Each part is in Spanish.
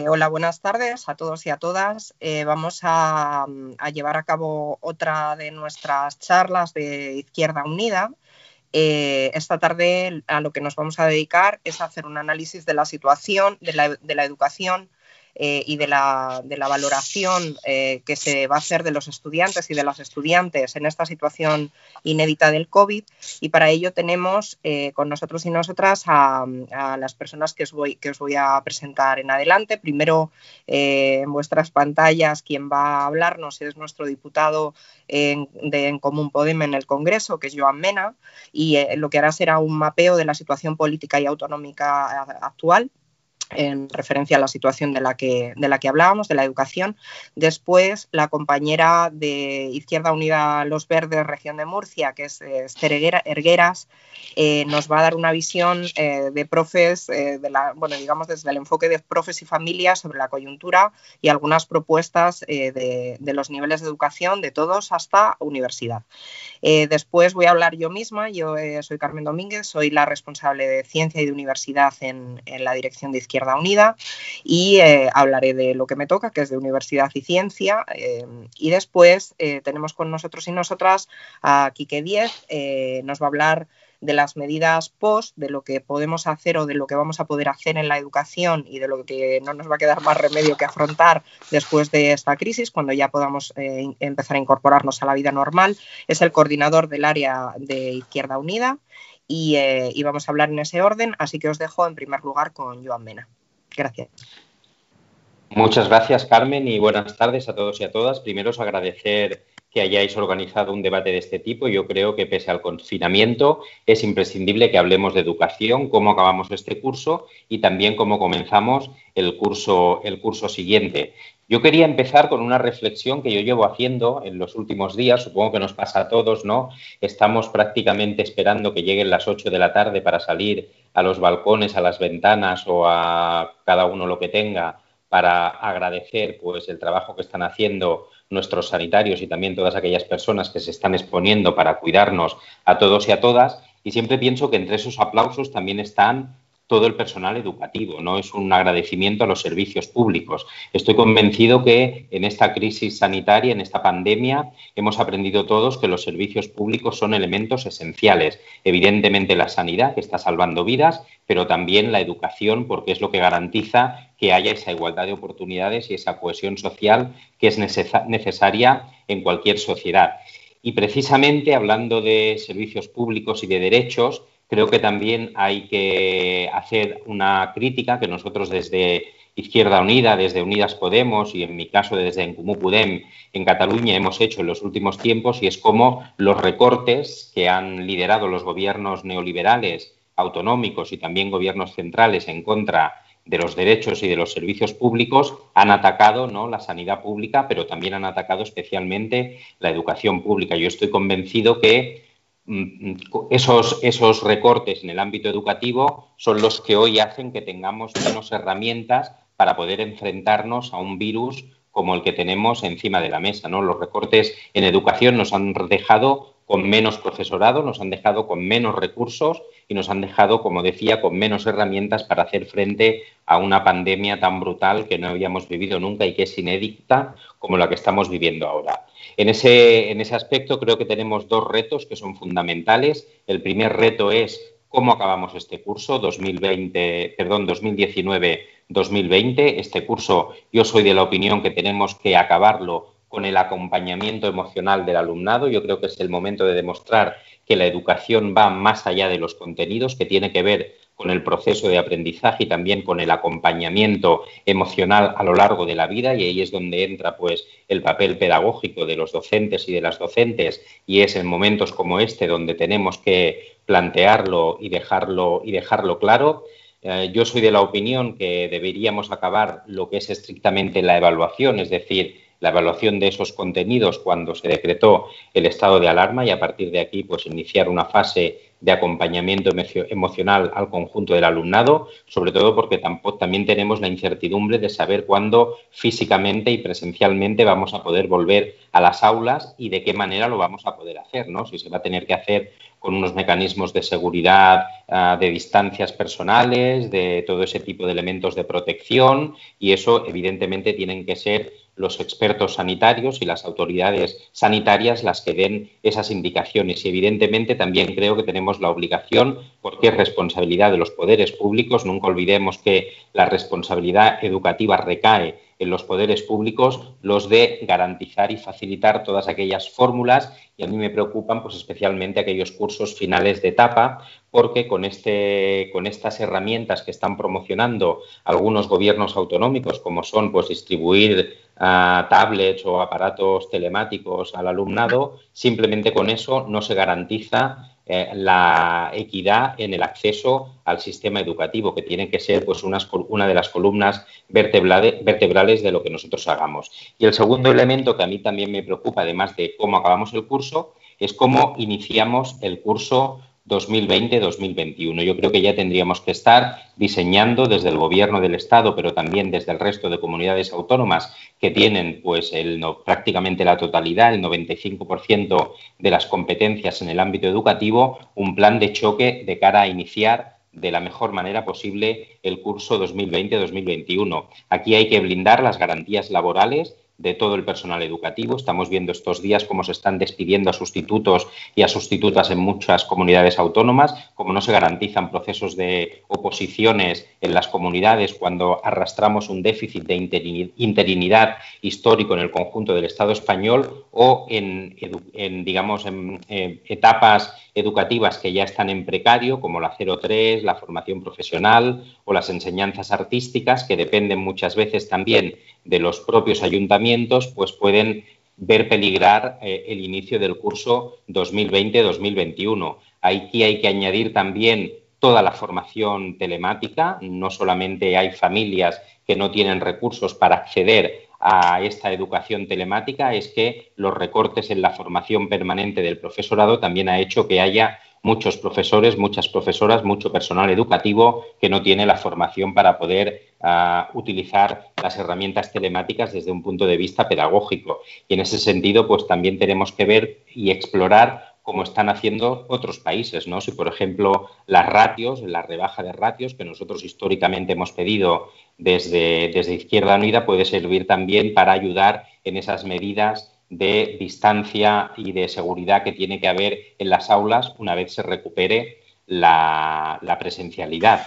Eh, hola, buenas tardes a todos y a todas. Eh, vamos a, llevar a cabo otra de nuestras charlas de Izquierda Unida. Eh, esta tarde a lo que nos vamos a dedicar es a hacer un análisis de la situación de la educación eh, y de la, valoración eh, que se va a hacer de los estudiantes y de las estudiantes en esta situación inédita del COVID. Y para ello tenemos eh, con nosotros y nosotras a, las personas que os, voy, que os voy a presentar en adelante. Primero, en vuestras pantallas, quien va a hablarnos es nuestro diputado en, de En Común Podem en el Congreso, que es Joan Mena, y lo que hará será un mapeo de la situación política y autonómica actual en referencia a la situación de la, que, de la que hablábamos, de la educación. Después, la compañera de Izquierda Unida Los Verdes, región de Murcia, que es eh, Esther Ergueras, eh, nos va a dar una visión eh, de profes, de la, bueno, digamos desde el enfoque de profes y familias sobre la coyuntura y algunas propuestas de, de, los niveles de educación de todos hasta universidad. después voy a hablar yo misma, yo soy Carmen Domínguez, soy la responsable de ciencia y de universidad en, en la dirección de Izquierda Unida y eh, hablaré de lo que me toca, que es de Universidad y Ciencia. Eh, y después eh, tenemos con nosotros y nosotras a Quique Diez, nos va a hablar de las medidas post, de lo que podemos hacer o de lo que vamos a poder hacer en la educación y de lo que no nos va a quedar más remedio que afrontar después de esta crisis, cuando ya podamos empezar a incorporarnos a la vida normal. Es el coordinador del área de Izquierda Unida eh, y, vamos a hablar en ese orden, así que os dejo en primer lugar con Joan Mena. Gracias. Muchas gracias, Carmen, y buenas tardes a todos y a todas. Primero os agradecer que hayáis organizado un debate de este tipo. Yo creo que pese al confinamiento es imprescindible que hablemos de educación, cómo acabamos este curso y también cómo comenzamos el curso, el curso siguiente. Yo quería empezar con una reflexión que yo llevo haciendo en los últimos días, supongo que nos pasa a todos, ¿no? Estamos prácticamente esperando que lleguen las 8 de la tarde para salir a los balcones, a las ventanas o a cada uno lo que tenga para agradecer pues el trabajo que están haciendo nuestros sanitarios y también todas aquellas personas que se están exponiendo para cuidarnos a todos y a todas. Y siempre pienso que entre esos aplausos también están todo el personal educativo, no es un agradecimiento a los servicios públicos. Estoy convencido que en esta crisis sanitaria, en esta pandemia, hemos aprendido todos que los servicios públicos son elementos esenciales. Evidentemente la sanidad, que está salvando vidas, pero también la educación, porque es lo que garantiza que haya esa igualdad de oportunidades y esa cohesión social que es necesaria en cualquier sociedad. Y precisamente hablando de servicios públicos y de derechos, Creo que también hay que hacer una crítica que nosotros desde Izquierda Unida, desde Unidas Podemos y en mi caso desde En Comú Podem en Cataluña hemos hecho en los últimos tiempos y es como los recortes que han liderado los gobiernos neoliberales, autonómicos y también gobiernos centrales en contra de los derechos y de los servicios públicos han atacado ¿no? la sanidad pública, pero también han atacado especialmente la educación pública. Yo estoy convencido que esos, esos recortes en el ámbito educativo son los que hoy hacen que tengamos menos herramientas para poder enfrentarnos a un virus como el que tenemos encima de la mesa. ¿no? Los recortes en educación nos han dejado con menos profesorado, nos han dejado con menos recursos y nos han dejado, como decía, con menos herramientas para hacer frente a una pandemia tan brutal que no habíamos vivido nunca y que es inédita como la que estamos viviendo ahora. En ese, en ese aspecto creo que tenemos dos retos que son fundamentales. El primer reto es cómo acabamos este curso 2020, perdón, 2019-2020. Este curso yo soy de la opinión que tenemos que acabarlo con el acompañamiento emocional del alumnado. Yo creo que es el momento de demostrar que la educación va más allá de los contenidos, que tiene que ver con el proceso de aprendizaje y también con el acompañamiento emocional a lo largo de la vida y ahí es donde entra pues el papel pedagógico de los docentes y de las docentes y es en momentos como este donde tenemos que plantearlo y dejarlo y dejarlo claro. Eh, yo soy de la opinión que deberíamos acabar lo que es estrictamente la evaluación, es decir, la evaluación de esos contenidos cuando se decretó el estado de alarma y a partir de aquí pues iniciar una fase de acompañamiento emocional al conjunto del alumnado, sobre todo porque también tenemos la incertidumbre de saber cuándo físicamente y presencialmente vamos a poder volver a las aulas y de qué manera lo vamos a poder hacer, ¿no? Si se va a tener que hacer con unos mecanismos de seguridad, ah, de distancias personales, de todo ese tipo de elementos de protección y eso evidentemente tienen que ser los expertos sanitarios y las autoridades sanitarias las que den esas indicaciones. Y evidentemente también creo que tenemos la obligación, porque es responsabilidad de los poderes públicos, nunca olvidemos que la responsabilidad educativa recae en los poderes públicos los de garantizar y facilitar todas aquellas fórmulas y a mí me preocupan pues especialmente aquellos cursos finales de etapa porque con, este, con estas herramientas que están promocionando algunos gobiernos autonómicos como son pues distribuir ah, tablets o aparatos telemáticos al alumnado simplemente con eso no se garantiza eh, la equidad en el acceso al sistema educativo, que tiene que ser pues, una de las columnas vertebrales de lo que nosotros hagamos. Y el segundo elemento que a mí también me preocupa, además de cómo acabamos el curso, es cómo iniciamos el curso 2020-2021. Yo creo que ya tendríamos que estar diseñando desde el Gobierno del Estado, pero también desde el resto de comunidades autónomas que tienen pues prácticamente la totalidad, el 95% de las competencias en el ámbito educativo, un plan de choque de cara a iniciar de la mejor manera posible el curso 2020-2021. Aquí hay que blindar las garantías laborales de todo el personal educativo. Estamos viendo estos días cómo se están despidiendo a sustitutos y a sustitutas en muchas comunidades autónomas, cómo no se garantizan procesos de oposiciones en las comunidades cuando arrastramos un déficit de interinidad histórico en el conjunto del Estado español o en, digamos, en etapas educativas que ya están en precario, como la 03, la formación profesional o las enseñanzas artísticas, que dependen muchas veces también de los propios ayuntamientos, pues pueden ver peligrar eh, el inicio del curso 2020-2021. Aquí hay que añadir también toda la formación telemática, no solamente hay familias que no tienen recursos para acceder a esta educación telemática es que los recortes en la formación permanente del profesorado también ha hecho que haya muchos profesores, muchas profesoras, mucho personal educativo que no tiene la formación para poder ah, utilizar las herramientas telemáticas desde un punto de vista pedagógico. Y en ese sentido, pues también tenemos que ver y explorar como están haciendo otros países, ¿no? Si, por ejemplo, las ratios, la rebaja de ratios que nosotros históricamente hemos pedido desde, desde Izquierda Unida puede servir también para ayudar en esas medidas de distancia y de seguridad que tiene que haber en las aulas una vez se recupere la, presencialidad.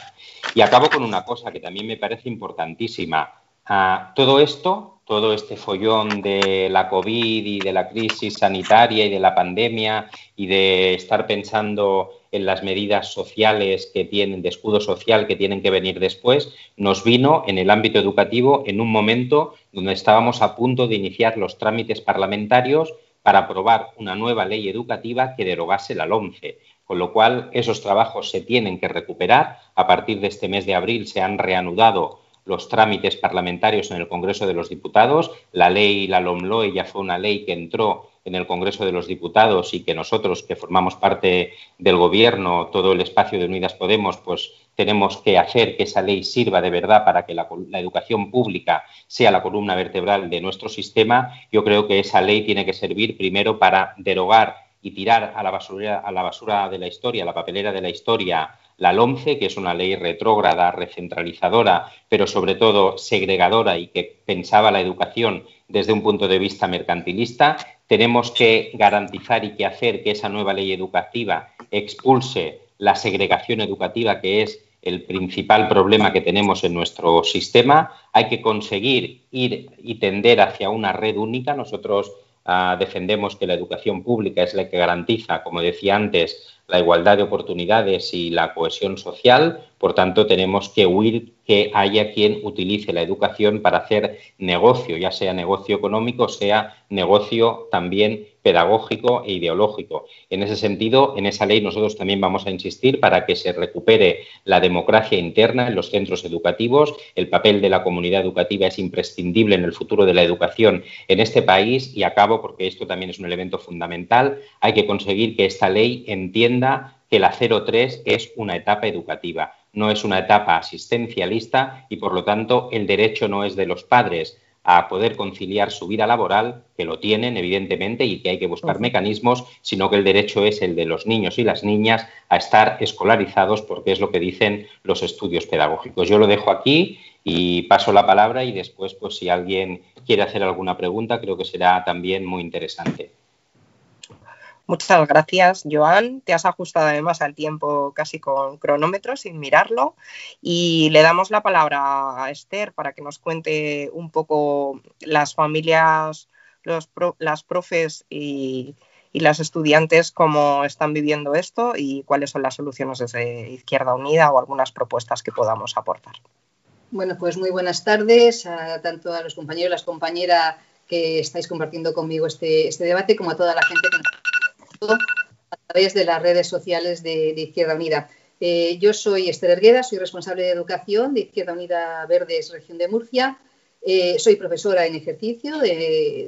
Y acabo con una cosa que también me parece importantísima. Ah, todo esto todo este follón de la COVID y de la crisis sanitaria y de la pandemia y de estar pensando en las medidas sociales que tienen, de escudo social que tienen que venir después, nos vino en el ámbito educativo en un momento donde estábamos a punto de iniciar los trámites parlamentarios para aprobar una nueva ley educativa que derogase la LOMCE. Con lo cual, esos trabajos se tienen que recuperar. A partir de este mes de abril se han reanudado los trámites parlamentarios en el Congreso de los Diputados. La ley, la LOMLOE, ya fue una ley que entró en el Congreso de los Diputados y que nosotros, que formamos parte del Gobierno, todo el espacio de Unidas Podemos, pues tenemos que hacer que esa ley sirva de verdad para que la, educación pública sea la columna vertebral de nuestro sistema. Yo creo que esa ley tiene que servir primero para derogar y tirar a la basura, a la basura de la historia, a la papelera de la historia, la LOMCE, que es una ley retrógrada, recentralizadora, pero sobre todo segregadora y que pensaba la educación desde un punto de vista mercantilista. Tenemos que garantizar y que hacer que esa nueva ley educativa expulse la segregación educativa, que es el principal problema que tenemos en nuestro sistema. Hay que conseguir ir y tender hacia una red única. Nosotros ah, defendemos que la educación pública es la que garantiza, como decía antes, la igualdad de oportunidades y la cohesión social. Por tanto, tenemos que huir que haya quien utilice la educación para hacer negocio, ya sea negocio económico, sea negocio también pedagógico e ideológico. En ese sentido, en esa ley nosotros también vamos a insistir para que se recupere la democracia interna en los centros educativos. El papel de la comunidad educativa es imprescindible en el futuro de la educación en este país y acabo porque esto también es un elemento fundamental. Hay que conseguir que esta ley entienda que la 03 es una etapa educativa, no es una etapa asistencialista y, por lo tanto, el derecho no es de los padres a poder conciliar su vida laboral, que lo tienen, evidentemente, y que hay que buscar mecanismos, sino que el derecho es el de los niños y las niñas a estar escolarizados, porque es lo que dicen los estudios pedagógicos. Yo lo dejo aquí y paso la palabra y después, pues si alguien quiere hacer alguna pregunta, creo que será también muy interesante. Muchas gracias, Joan. Te has ajustado además al tiempo casi con cronómetro, sin mirarlo. Y le damos la palabra a Esther para que nos cuente un poco las familias, los las profes y, las estudiantes cómo están viviendo esto y cuáles son las soluciones desde Izquierda Unida o algunas propuestas que podamos aportar. Bueno, pues muy buenas tardes a tanto a los compañeros y las compañeras que estáis compartiendo conmigo este, este debate, como a toda la gente que nos a través de las redes sociales de, Izquierda Unida. Eh, yo soy Esther Ergueda, soy responsable de educación de Izquierda Unida Verdes, región de Murcia. Eh, soy profesora en ejercicio,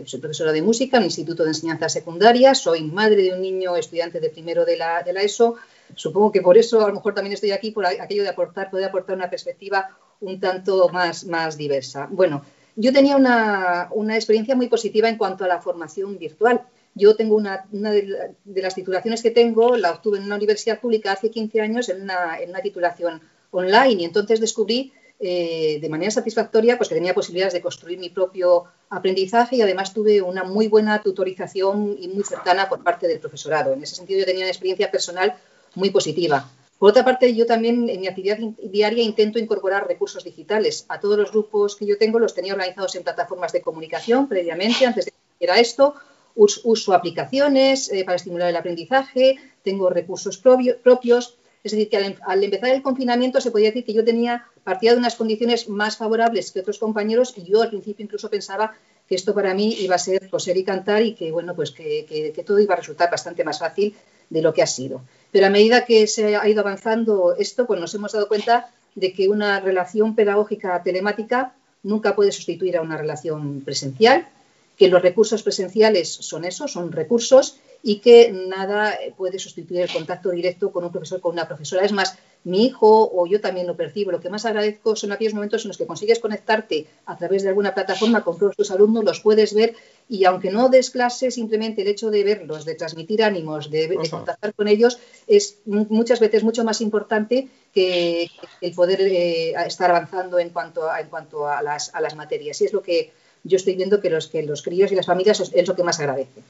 soy profesora de música en el Instituto de Enseñanza Secundaria, soy madre de un niño estudiante de primero de la, ESO. Supongo que por eso a lo mejor también estoy aquí, por aquello de aportar, poder aportar una perspectiva un tanto más, más diversa. Bueno, yo tenía una, una experiencia muy positiva en cuanto a la formación virtual. Yo tengo una, de, las titulaciones que tengo, la obtuve en una universidad pública hace 15 años en una, titulación online y entonces descubrí eh, de manera satisfactoria pues, que tenía posibilidades de construir mi propio aprendizaje y además tuve una muy buena tutorización y muy cercana por parte del profesorado. En ese sentido yo tenía una experiencia personal muy positiva. Por otra parte, yo también en mi actividad diaria intento incorporar recursos digitales. A todos los grupos que yo tengo los tenía organizados en plataformas de comunicación previamente, antes de que era esto, uso aplicaciones eh, para estimular el aprendizaje, tengo recursos propios. Es decir, que al, empezar el confinamiento se podía decir que yo tenía, partida de unas condiciones más favorables que otros compañeros y yo al principio incluso pensaba que esto para mí iba a ser coser y cantar y que, bueno, pues que, todo iba a resultar bastante más fácil de lo que ha sido. Pero a medida que se ha ido avanzando esto, pues nos hemos dado cuenta de que una relación pedagógica telemática nunca puede sustituir a una relación presencial que los recursos presenciales son eso, son recursos y que nada puede sustituir el contacto directo con un profesor, con una profesora. Es más, mi hijo o yo también lo percibo. Lo que más agradezco son aquellos momentos en los que consigues conectarte a través de alguna plataforma con todos tus alumnos, los puedes ver y aunque no des clase, simplemente el hecho de verlos, de transmitir ánimos, de, contactar con ellos, es muchas veces mucho más importante que, el poder eh, estar avanzando en cuanto a, en cuanto a las, a las materias. Y es lo que yo estoy viendo que los, que críos y las familias es lo que más agradece.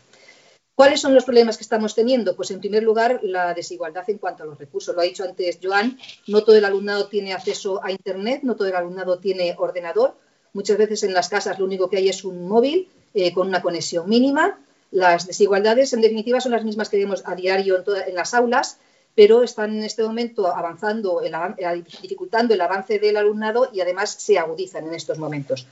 ¿Cuáles son los problemas que estamos teniendo? Pues en primer lugar, la desigualdad en cuanto a los recursos. Lo ha dicho antes Joan, no todo el alumnado tiene acceso a Internet, no todo el alumnado tiene ordenador. Muchas veces en las casas lo único que hay es un móvil eh, con una conexión mínima. Las desigualdades, en definitiva, son las mismas que vemos a diario en, las aulas, pero están en este momento avanzando, dificultando el avance del alumnado y además se agudizan en estos momentos.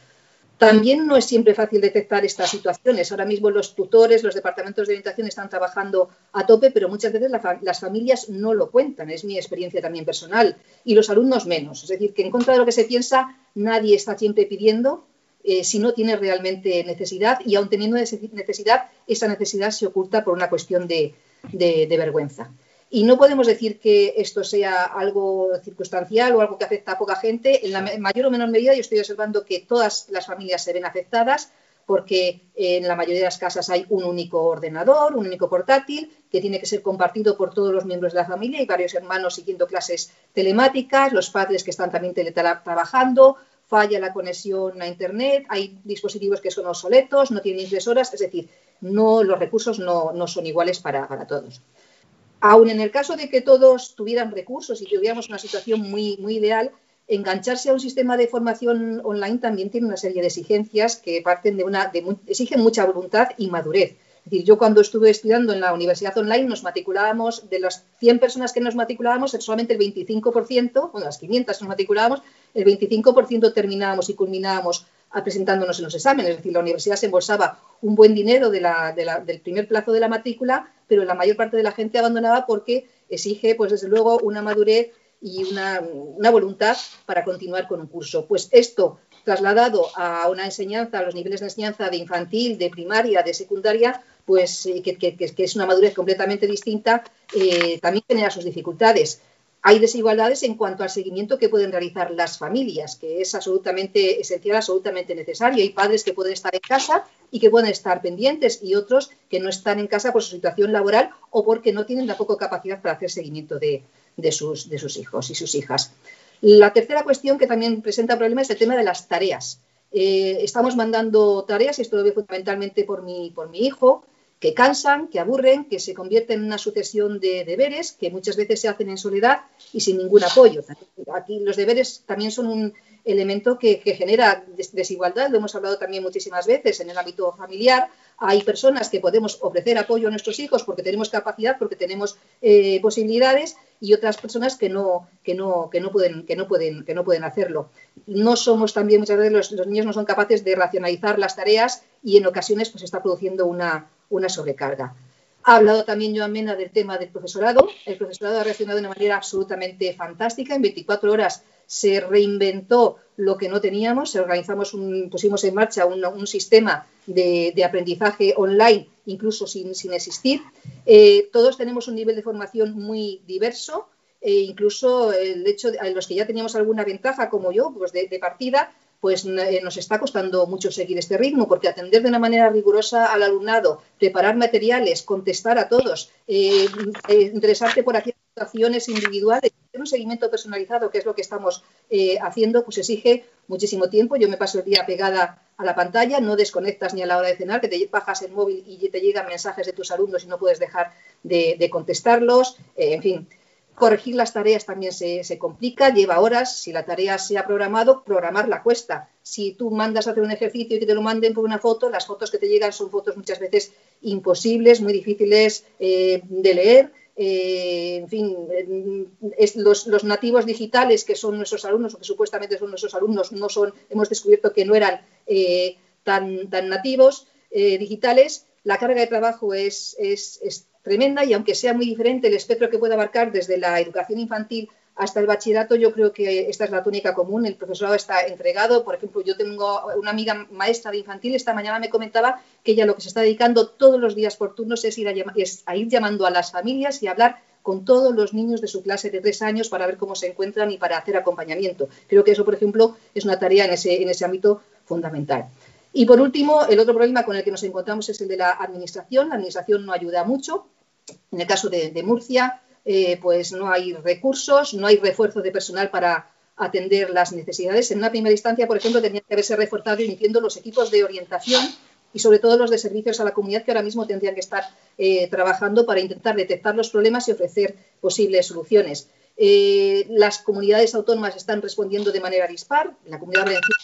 También no es siempre fácil detectar estas situaciones. Ahora mismo los tutores, los departamentos de orientación están trabajando a tope, pero muchas veces las familias no lo cuentan. Es mi experiencia también personal. Y los alumnos menos. Es decir, que en contra de lo que se piensa, nadie está siempre pidiendo eh, si no tiene realmente necesidad y aun teniendo necesidad, esa necesidad se oculta por una cuestión de vergüenza. Y no podemos decir que esto sea algo circunstancial o algo que afecta a poca gente. En la mayor o menor medida yo estoy observando que todas las familias se ven afectadas porque en la mayoría de las casas hay un único ordenador, un único portátil, que tiene que ser compartido por todos los miembros de la familia y varios hermanos siguiendo clases telemáticas, los padres que están también teletrabajando, falla la conexión a Internet, hay dispositivos que son obsoletos, no tienen impresoras, es decir, no, los recursos no, son iguales para todos. Aún en el caso de que todos tuvieran recursos y tuviéramos una situación muy, muy ideal, engancharse a un sistema de formación online también tiene una serie de exigencias que parten de una, exigen mucha voluntad y madurez. Es decir, yo cuando estuve estudiando en la universidad online nos matriculábamos, de las 100 personas que nos matriculábamos, solamente el 25%, bueno, las 500 nos matriculábamos, el 25% terminábamos y culminábamos presentándonos en los exámenes. Es decir, la universidad se embolsaba un buen dinero del primer plazo de la matrícula, pero la mayor parte de la gente abandonaba porque exige, pues desde luego, una madurez y una, voluntad para continuar con un curso. Pues esto trasladado a una enseñanza, a los niveles de enseñanza de infantil, de primaria, de secundaria, pues eh, que, es una madurez completamente distinta, eh, también genera sus dificultades. Hay desigualdades en cuanto al seguimiento que pueden realizar las familias, que es absolutamente esencial, absolutamente necesario. Hay padres que pueden estar en casa y que pueden estar pendientes y otros que no están en casa por su situación laboral o porque no tienen tampoco capacidad para hacer seguimiento de, sus, hijos y sus hijas. La tercera cuestión que también presenta problemas es el tema de las tareas. Eh, estamos mandando tareas, y esto lo veo fundamentalmente por mi hijo, que cansan, que aburren, que se convierten en una sucesión de deberes que muchas veces se hacen en soledad y sin ningún apoyo. Aquí los deberes también son un elemento que, genera desigualdad, lo hemos hablado también muchísimas veces en el ámbito familiar. Hay personas que podemos ofrecer apoyo a nuestros hijos porque tenemos capacidad, porque tenemos eh, posibilidades y otras personas que no, que no, que no, pueden, que no, pueden, que no pueden hacerlo. No somos también, muchas veces los, los niños no son capaces de racionalizar las tareas y en ocasiones pues está produciendo una, una sobrecarga. Ha hablado también Joan Mena del tema del profesorado. El profesorado ha reaccionado de una manera absolutamente fantástica. En 24 horas se reinventó lo que no teníamos. Organizamos un, pusimos en marcha un, sistema de, aprendizaje online, incluso sin, existir. Eh, todos tenemos un nivel de formación muy diverso. E incluso el hecho de los que ya teníamos alguna ventaja, como yo, pues de partida, pues eh, nos está costando mucho seguir este ritmo, porque atender de una manera rigurosa al alumnado, preparar materiales, contestar a todos, eh, eh, interesarte por aquellas situaciones individuales, hacer un seguimiento personalizado, que es lo que estamos haciendo, pues exige muchísimo tiempo. Yo me paso el día pegada a la pantalla, no desconectas ni a la hora de cenar, que te bajas el móvil y te llegan mensajes de tus alumnos y no puedes dejar de, contestarlos, en fin Corregir las tareas también se, complica, lleva horas. Si la tarea se ha programado, programarla cuesta. Si tú mandas a hacer un ejercicio y que te lo manden por una foto, las fotos que te llegan son fotos muchas veces imposibles, muy difíciles eh, de leer. Eh, en fin, los, nativos digitales que son nuestros alumnos o que supuestamente son nuestros alumnos, no son, hemos descubierto que no eran eh, tan, tan, nativos digitales. La carga de trabajo es, es, es tremenda y aunque sea muy diferente el espectro que puede abarcar desde la educación infantil hasta el bachillerato, yo creo que esta es la tónica común. El profesorado está entregado. Por ejemplo, yo tengo una amiga maestra de infantil, esta mañana me comentaba que ella lo que se está dedicando todos los días por turnos es ir a, ir llamando a las familias y hablar con todos los niños de su clase de tres años para ver cómo se encuentran y para hacer acompañamiento. Creo que eso, por ejemplo, es una tarea en ese ámbito fundamental. Y por último, el otro problema con el que nos encontramos es el de la administración. La administración no ayuda mucho. En el caso de, Murcia, eh, pues no hay recursos, no hay refuerzo de personal para atender las necesidades. En una primera instancia, por ejemplo, tenían que haberse reforzado iniciando los equipos de orientación y sobre todo los de servicios a la comunidad que ahora mismo tendrían que estar eh, trabajando para intentar detectar los problemas y ofrecer posibles soluciones. Eh, las comunidades autónomas están respondiendo de manera dispar. La comunidad valenciana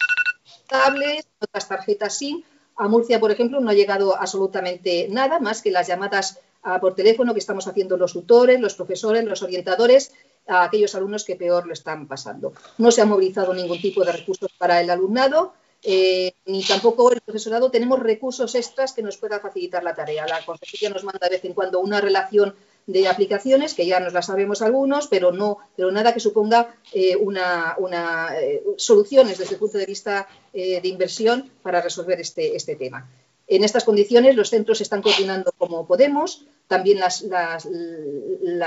tablets, otras tarjetas SIM. A Murcia, por ejemplo, no ha llegado absolutamente nada más que las llamadas por teléfono que estamos haciendo los tutores, los profesores, los orientadores, a aquellos alumnos que peor lo están pasando. No se ha movilizado ningún tipo de recursos para el alumnado, eh, ni tampoco el profesorado tenemos recursos extras que nos pueda facilitar la tarea. La consejería nos manda de vez en cuando una relación de aplicaciones, que ya nos las sabemos algunos, pero no, pero nada que suponga eh, una, eh, soluciones desde el punto de vista de inversión para resolver este, este tema. En estas condiciones, los centros se están coordinando como podemos, también las,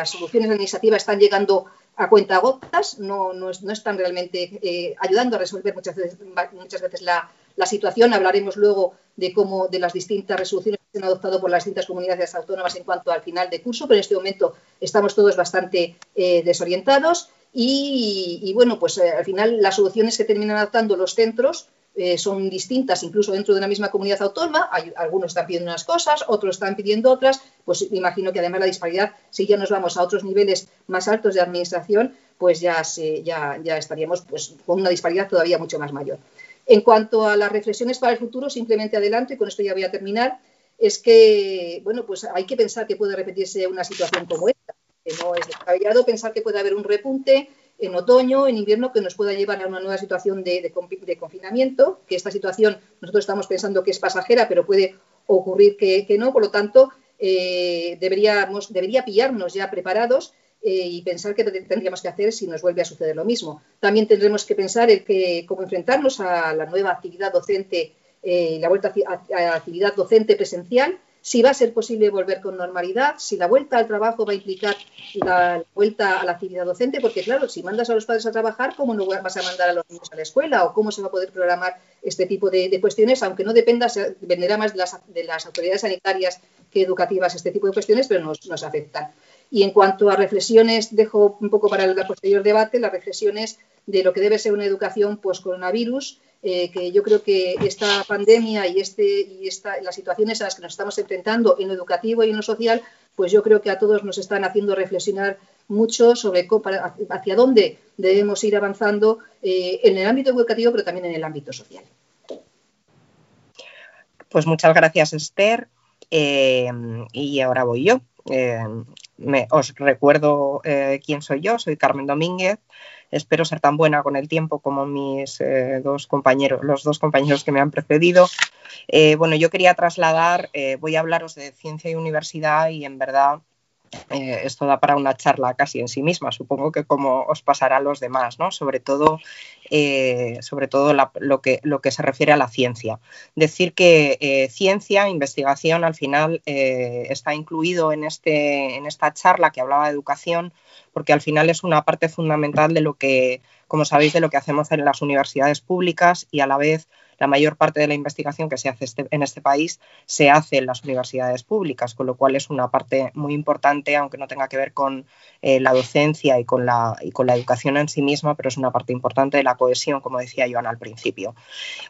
soluciones administrativas están llegando a cuenta gotas, no, no, están realmente eh, ayudando a resolver muchas veces, muchas veces la, situación. Hablaremos luego de cómo de las distintas resoluciones que se han adoptado por las distintas comunidades autónomas en cuanto al final de curso, pero en este momento estamos todos bastante eh, desorientados y, bueno, pues eh, al final las soluciones que terminan adoptando los centros eh, son distintas incluso dentro de una misma comunidad autónoma, algunos están pidiendo unas cosas, otros están pidiendo otras, pues imagino que además la disparidad, si ya nos vamos a otros niveles más altos de administración, pues ya, ya, ya estaríamos pues, con una disparidad todavía mucho más mayor. En cuanto a las reflexiones para el futuro, simplemente adelante, con esto ya voy a terminar, es que, bueno, pues hay que pensar que puede repetirse una situación como esta, que no es descabellado pensar que puede haber un repunte, en otoño, en invierno, que nos pueda llevar a una nueva situación de, confinamiento, que esta situación nosotros estamos pensando que es pasajera, pero puede ocurrir que, no, por lo tanto, eh, deberíamos, debería pillarnos ya preparados eh, y pensar qué tendríamos que hacer si nos vuelve a suceder lo mismo. También tendremos que pensar en que, cómo enfrentarnos a la nueva actividad docente, eh, la vuelta a, a actividad docente presencial, si va a ser posible volver con normalidad, si la vuelta al trabajo va a implicar la vuelta a la actividad docente, porque claro, si mandas a los padres a trabajar, ¿cómo no vas a mandar a los niños a la escuela? ¿O cómo se va a poder programar este tipo de, cuestiones? Aunque no dependa, dependerá más de las, de las, autoridades sanitarias que educativas este tipo de cuestiones, pero nos, nos afectan. Y en cuanto a reflexiones, dejo un poco para el posterior debate las reflexiones de lo que debe ser una educación post-coronavirus, eh, que yo creo que esta pandemia y, este, y esta, las situaciones a las que nos estamos enfrentando en lo educativo y en lo social, pues yo creo que a todos nos están haciendo reflexionar mucho sobre hacia dónde debemos ir avanzando eh, en el ámbito educativo, pero también en el ámbito social. Pues muchas gracias, Esther. Eh, y ahora voy yo. os recuerdo quién soy yo, soy Carmen Domínguez, Espero ser tan buena con el tiempo como mis eh, dos compañeros, los dos compañeros que me han precedido. Eh, bueno, yo quería trasladar, eh, voy a hablaros de ciencia y universidad y en verdad esto da para una charla casi en sí misma, supongo que como os pasará a los demás, ¿no? Sobre todo, sobre todo lo, que, lo que se refiere a la ciencia. Decir que ciencia, investigación, al final está incluido en, este, en esta charla que hablaba de educación porque al final es una parte fundamental de lo que, como sabéis, de lo que hacemos en las universidades públicas y a la vez la mayor parte de la investigación que se hace este, en este país se hace en las universidades públicas, con lo cual es una parte muy importante, aunque no tenga que ver con eh, la docencia y con la, y con la educación en sí misma, pero es una parte importante de la cohesión, como decía Joan al principio.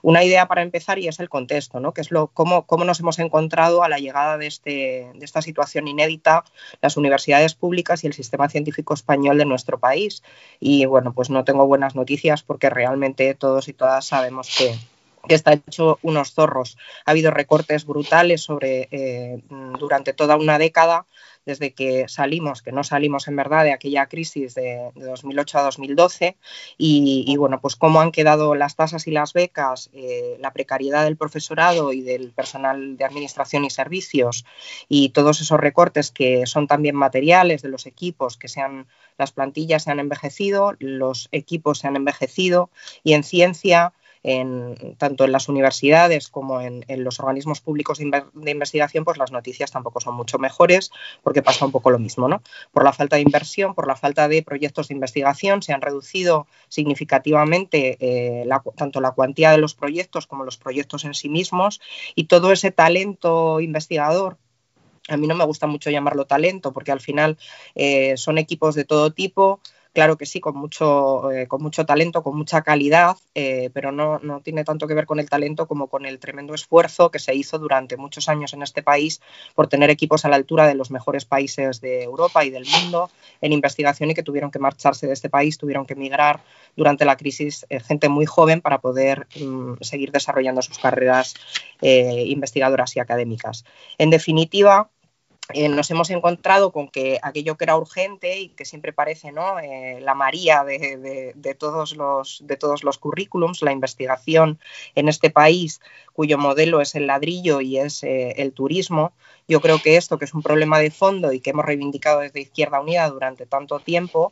Una idea para empezar y es el contexto, ¿no? que es lo, cómo, cómo nos hemos encontrado a la llegada de, este, de esta situación inédita las universidades públicas y el sistema científico español de nuestro país. Y bueno, pues no tengo buenas noticias porque realmente todos y todas sabemos que que está hecho unos zorros. Ha habido recortes brutales sobre, eh, durante toda una década, desde que salimos, que no salimos en verdad de aquella crisis de, 2008 a 2012, y, bueno, pues cómo han quedado las tasas y las becas, eh, la precariedad del profesorado y del personal de administración y servicios, y todos esos recortes que son también materiales de los equipos, que sean las plantillas se han envejecido, los equipos se han envejecido, y en ciencia tanto en las universidades como en, los organismos públicos de, investigación, pues las noticias tampoco son mucho mejores porque pasa un poco lo mismo, ¿no? Por la falta de inversión, por la falta de proyectos de investigación, se han reducido significativamente eh, tanto la cuantía de los proyectos como los proyectos en sí mismos y todo ese talento investigador a mí no me gusta mucho llamarlo talento porque al final eh, son equipos de todo tipo, claro que sí, con mucho, eh, con mucho talento, con mucha calidad, eh, pero no, no, tiene tanto que ver con el talento como con el tremendo esfuerzo que se hizo durante muchos años en este país por tener equipos a la altura de los mejores países de Europa y del mundo en investigación y que tuvieron que marcharse de este país, tuvieron que emigrar durante la crisis eh, gente muy joven para poder mm, seguir desarrollando sus carreras investigadoras y académicas. En definitiva, eh, nos hemos encontrado con que aquello que era urgente y que siempre parece ¿no? Eh, la María de, todos los, de todos los currículums, la investigación en este país, cuyo modelo es el ladrillo y es eh, el turismo, yo creo que esto, que es un problema de fondo y que hemos reivindicado desde Izquierda Unida durante tanto tiempo,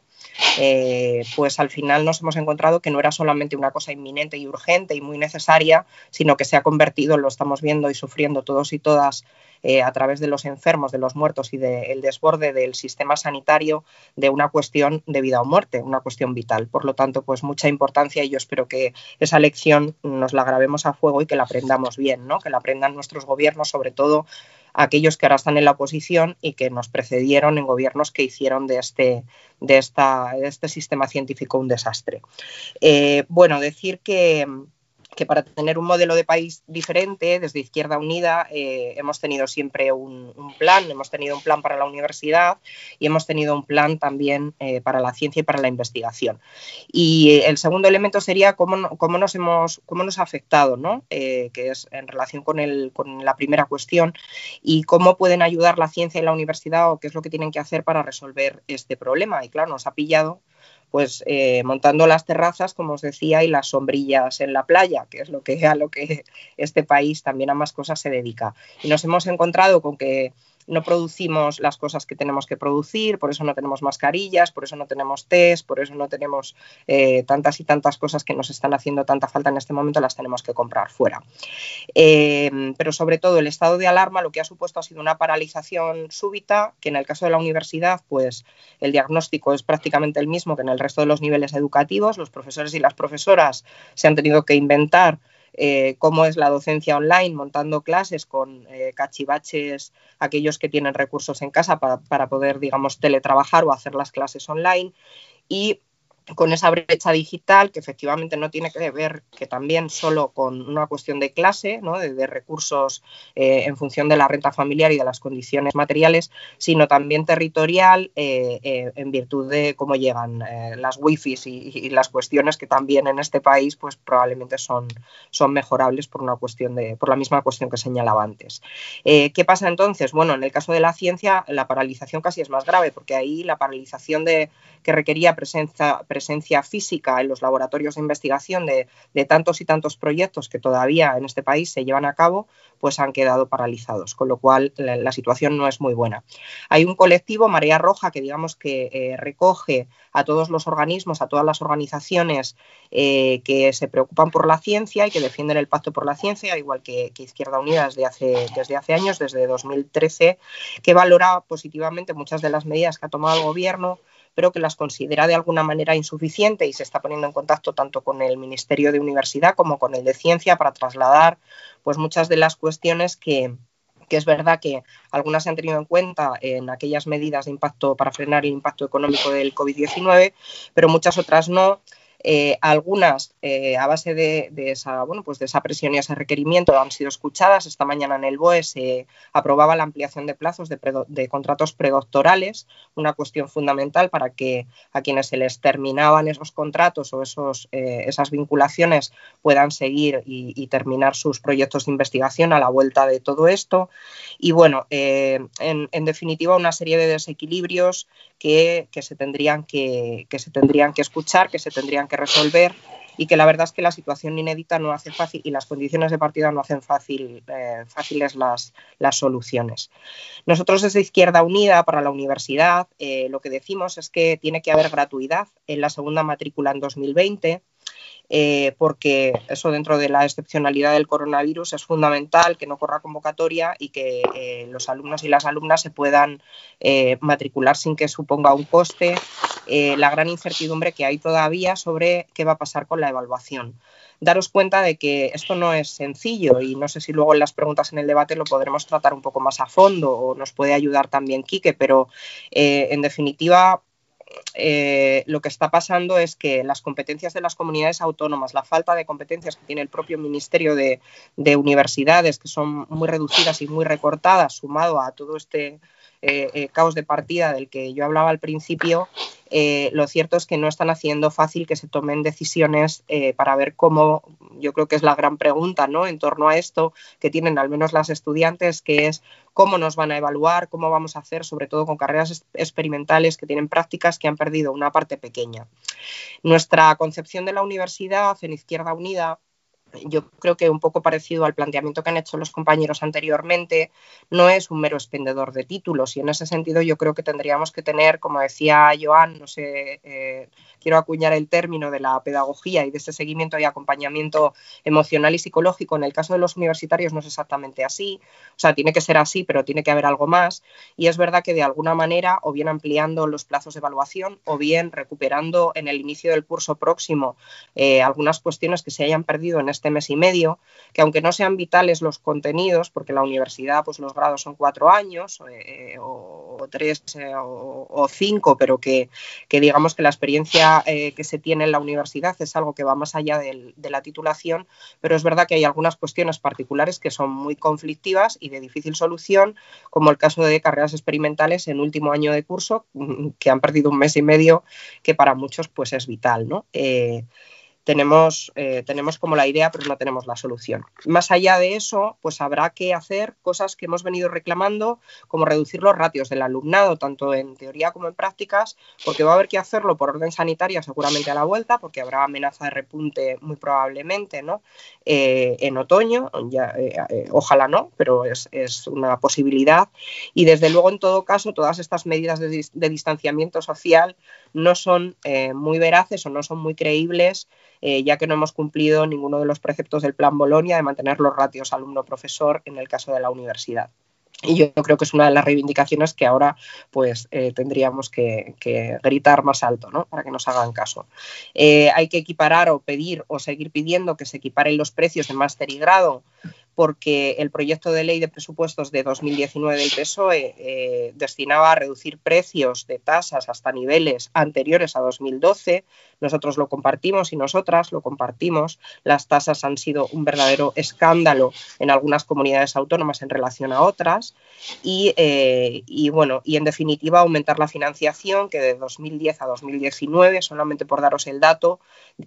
pues al final nos hemos encontrado que no era solamente una cosa inminente y urgente y muy necesaria, sino que se ha convertido, lo estamos viendo y sufriendo todos y todas eh, a través de los enfermos, de los muertos y del desborde del sistema sanitario de una cuestión de vida o muerte, una cuestión vital. Por lo tanto, pues mucha importancia y yo espero que esa lección nos la grabemos a fuego y que la aprendamos bien, ¿no? que la aprendan nuestros gobiernos, sobre todo aquellos que ahora están en la oposición y que nos precedieron en gobiernos que hicieron de este, de esta, este sistema científico un desastre. Eh, bueno, decir que que para tener un modelo de país diferente, desde Izquierda Unida, eh, hemos tenido siempre un, plan, hemos tenido un plan para la universidad y hemos tenido un plan también eh, para la ciencia y para la investigación. Y el segundo elemento sería cómo, cómo nos, hemos, cómo nos ha afectado, ¿no? Eh, que es en relación con, el, con la primera cuestión, y cómo pueden ayudar la ciencia y la universidad o qué es lo que tienen que hacer para resolver este problema. Y claro, nos ha pillado pues eh, montando las terrazas, como os decía, y las sombrillas en la playa, que es lo que a lo que este país también a más cosas se dedica. Y nos hemos encontrado con que no producimos las cosas que tenemos que producir, por eso no tenemos mascarillas, por eso no tenemos test, por eso no tenemos eh, tantas y tantas cosas que nos están haciendo tanta falta en este momento, las tenemos que comprar fuera. Eh, pero sobre todo el estado de alarma lo que ha supuesto ha sido una paralización súbita, que en el caso de la universidad, pues el diagnóstico es prácticamente el mismo que en el resto de los niveles educativos. Los profesores y las profesoras se han tenido que inventar eh, cómo es la docencia online, montando clases con eh, cachivaches, aquellos que tienen recursos en casa para, para, poder, digamos, teletrabajar o hacer las clases online. Y con esa brecha digital que efectivamente no tiene que ver que también solo con una cuestión de clase, ¿no? de, recursos eh, en función de la renta familiar y de las condiciones materiales, sino también territorial eh, eh, en virtud de cómo llegan las wifi y, las cuestiones que también en este país pues probablemente son, son mejorables por una cuestión de por la misma cuestión que señalaba antes. ¿Qué pasa entonces? Bueno, en el caso de la ciencia la paralización casi es más grave porque ahí la paralización de que requería presencia física en los laboratorios de investigación de, tantos y tantos proyectos que todavía en este país se llevan a cabo, pues han quedado paralizados, con lo cual la, situación no es muy buena. Hay un colectivo, Marea Roja, que digamos que eh, recoge a todos los organismos, a todas las organizaciones eh, que se preocupan por la ciencia y que defienden el pacto por la ciencia, igual que, que Izquierda Unida desde hace, desde hace años, desde 2013, que valora positivamente muchas de las medidas que ha tomado el Gobierno pero que las considera de alguna manera insuficiente y se está poniendo en contacto tanto con el Ministerio de Universidad como con el de Ciencia para trasladar pues muchas de las cuestiones que, que es verdad que algunas se han tenido en cuenta en aquellas medidas de impacto para frenar el impacto económico del COVID-19, pero muchas otras no. Eh, algunas, eh, a base de, esa, bueno, pues de esa presión y ese requerimiento, han sido escuchadas. Esta mañana en el BOE se aprobaba la ampliación de plazos de, contratos predoctorales, una cuestión fundamental para que a quienes se les terminaban esos contratos o esos, eh, esas vinculaciones puedan seguir y, terminar sus proyectos de investigación a la vuelta de todo esto. Y bueno, en, en, definitiva, una serie de desequilibrios que, que, se tendrían que, que se tendrían que escuchar, que se tendrían que resolver y que la verdad es que la situación inédita no hace fácil y las condiciones de partida no hacen fácil, eh, fáciles las, las, soluciones. Nosotros desde Izquierda Unida para la universidad eh, lo que decimos es que tiene que haber gratuidad en la segunda matrícula en 2020 eh, porque eso dentro de la excepcionalidad del coronavirus es fundamental que no corra convocatoria y que eh, los alumnos y las alumnas se puedan eh, matricular sin que suponga un coste, la gran incertidumbre que hay todavía sobre qué va a pasar con la evaluación. Daros cuenta de que esto no es sencillo y no sé si luego en las preguntas en el debate lo podremos tratar un poco más a fondo o nos puede ayudar también Quique, pero en definitiva eh, lo que está pasando es que las competencias de las comunidades autónomas, la falta de competencias que tiene el propio Ministerio de, de Universidades, que son muy reducidas y muy recortadas, sumado a todo este eh, eh, caos de partida del que yo hablaba al principio, eh, lo cierto es que no están haciendo fácil que se tomen decisiones para ver cómo, yo creo que es la gran pregunta ¿no? en torno a esto que tienen al menos las estudiantes, que es cómo nos van a evaluar, cómo vamos a hacer, sobre todo con carreras experimentales que tienen prácticas que han perdido una parte pequeña. Nuestra concepción de la universidad en Izquierda Unida yo creo que un poco parecido al planteamiento que han hecho los compañeros anteriormente, no es un mero expendedor de títulos y en ese sentido yo creo que tendríamos que tener, como decía Joan, no sé, eh, quiero acuñar el término de la pedagogía y de ese seguimiento y acompañamiento emocional y psicológico. En el caso de los universitarios no es exactamente así, o sea, tiene que ser así, pero tiene que haber algo más y es verdad que de alguna manera o bien ampliando los plazos de evaluación o bien recuperando en el inicio del curso próximo eh, algunas cuestiones que se hayan perdido en este este mes y medio, que aunque no sean vitales los contenidos, porque la universidad, pues los grados son cuatro años eh, o, o, tres eh, o, cinco, pero que, que, digamos que la experiencia eh, que se tiene en la universidad es algo que va más allá de la titulación, pero es verdad que hay algunas cuestiones particulares que son muy conflictivas y de difícil solución, como el caso de carreras experimentales en último año de curso, que han perdido un mes y medio, que para muchos pues es vital, ¿no? Tenemos, eh, tenemos como la idea, pero no tenemos la solución. Más allá de eso, pues habrá que hacer cosas que hemos venido reclamando, como reducir los ratios del alumnado, tanto en teoría como en prácticas, porque va a haber que hacerlo por orden sanitaria seguramente a la vuelta, porque habrá amenaza de repunte muy probablemente ¿no? Eh, en otoño, ya, eh, ojalá no, pero es, una posibilidad. Y desde luego, en todo caso, todas estas medidas de distanciamiento social no son muy veraces o no son muy creíbles eh, ya que no hemos cumplido ninguno de los preceptos del Plan Bolonia de mantener los ratios alumno-profesor en el caso de la universidad. Y yo creo que es una de las reivindicaciones que ahora pues eh, tendríamos que, gritar más alto, ¿no? Para que nos hagan caso. Eh, hay que equiparar o pedir o seguir pidiendo que se equiparen los precios de máster y grado porque el proyecto de ley de presupuestos de 2019 del PSOE eh, destinaba a reducir precios de tasas hasta niveles anteriores a 2012. Nosotros lo compartimos y nosotras lo compartimos. Las tasas han sido un verdadero escándalo en algunas comunidades autónomas en relación a otras. Y, eh, bueno, y en definitiva aumentar la financiación que de 2010 a 2019, solamente por daros el dato,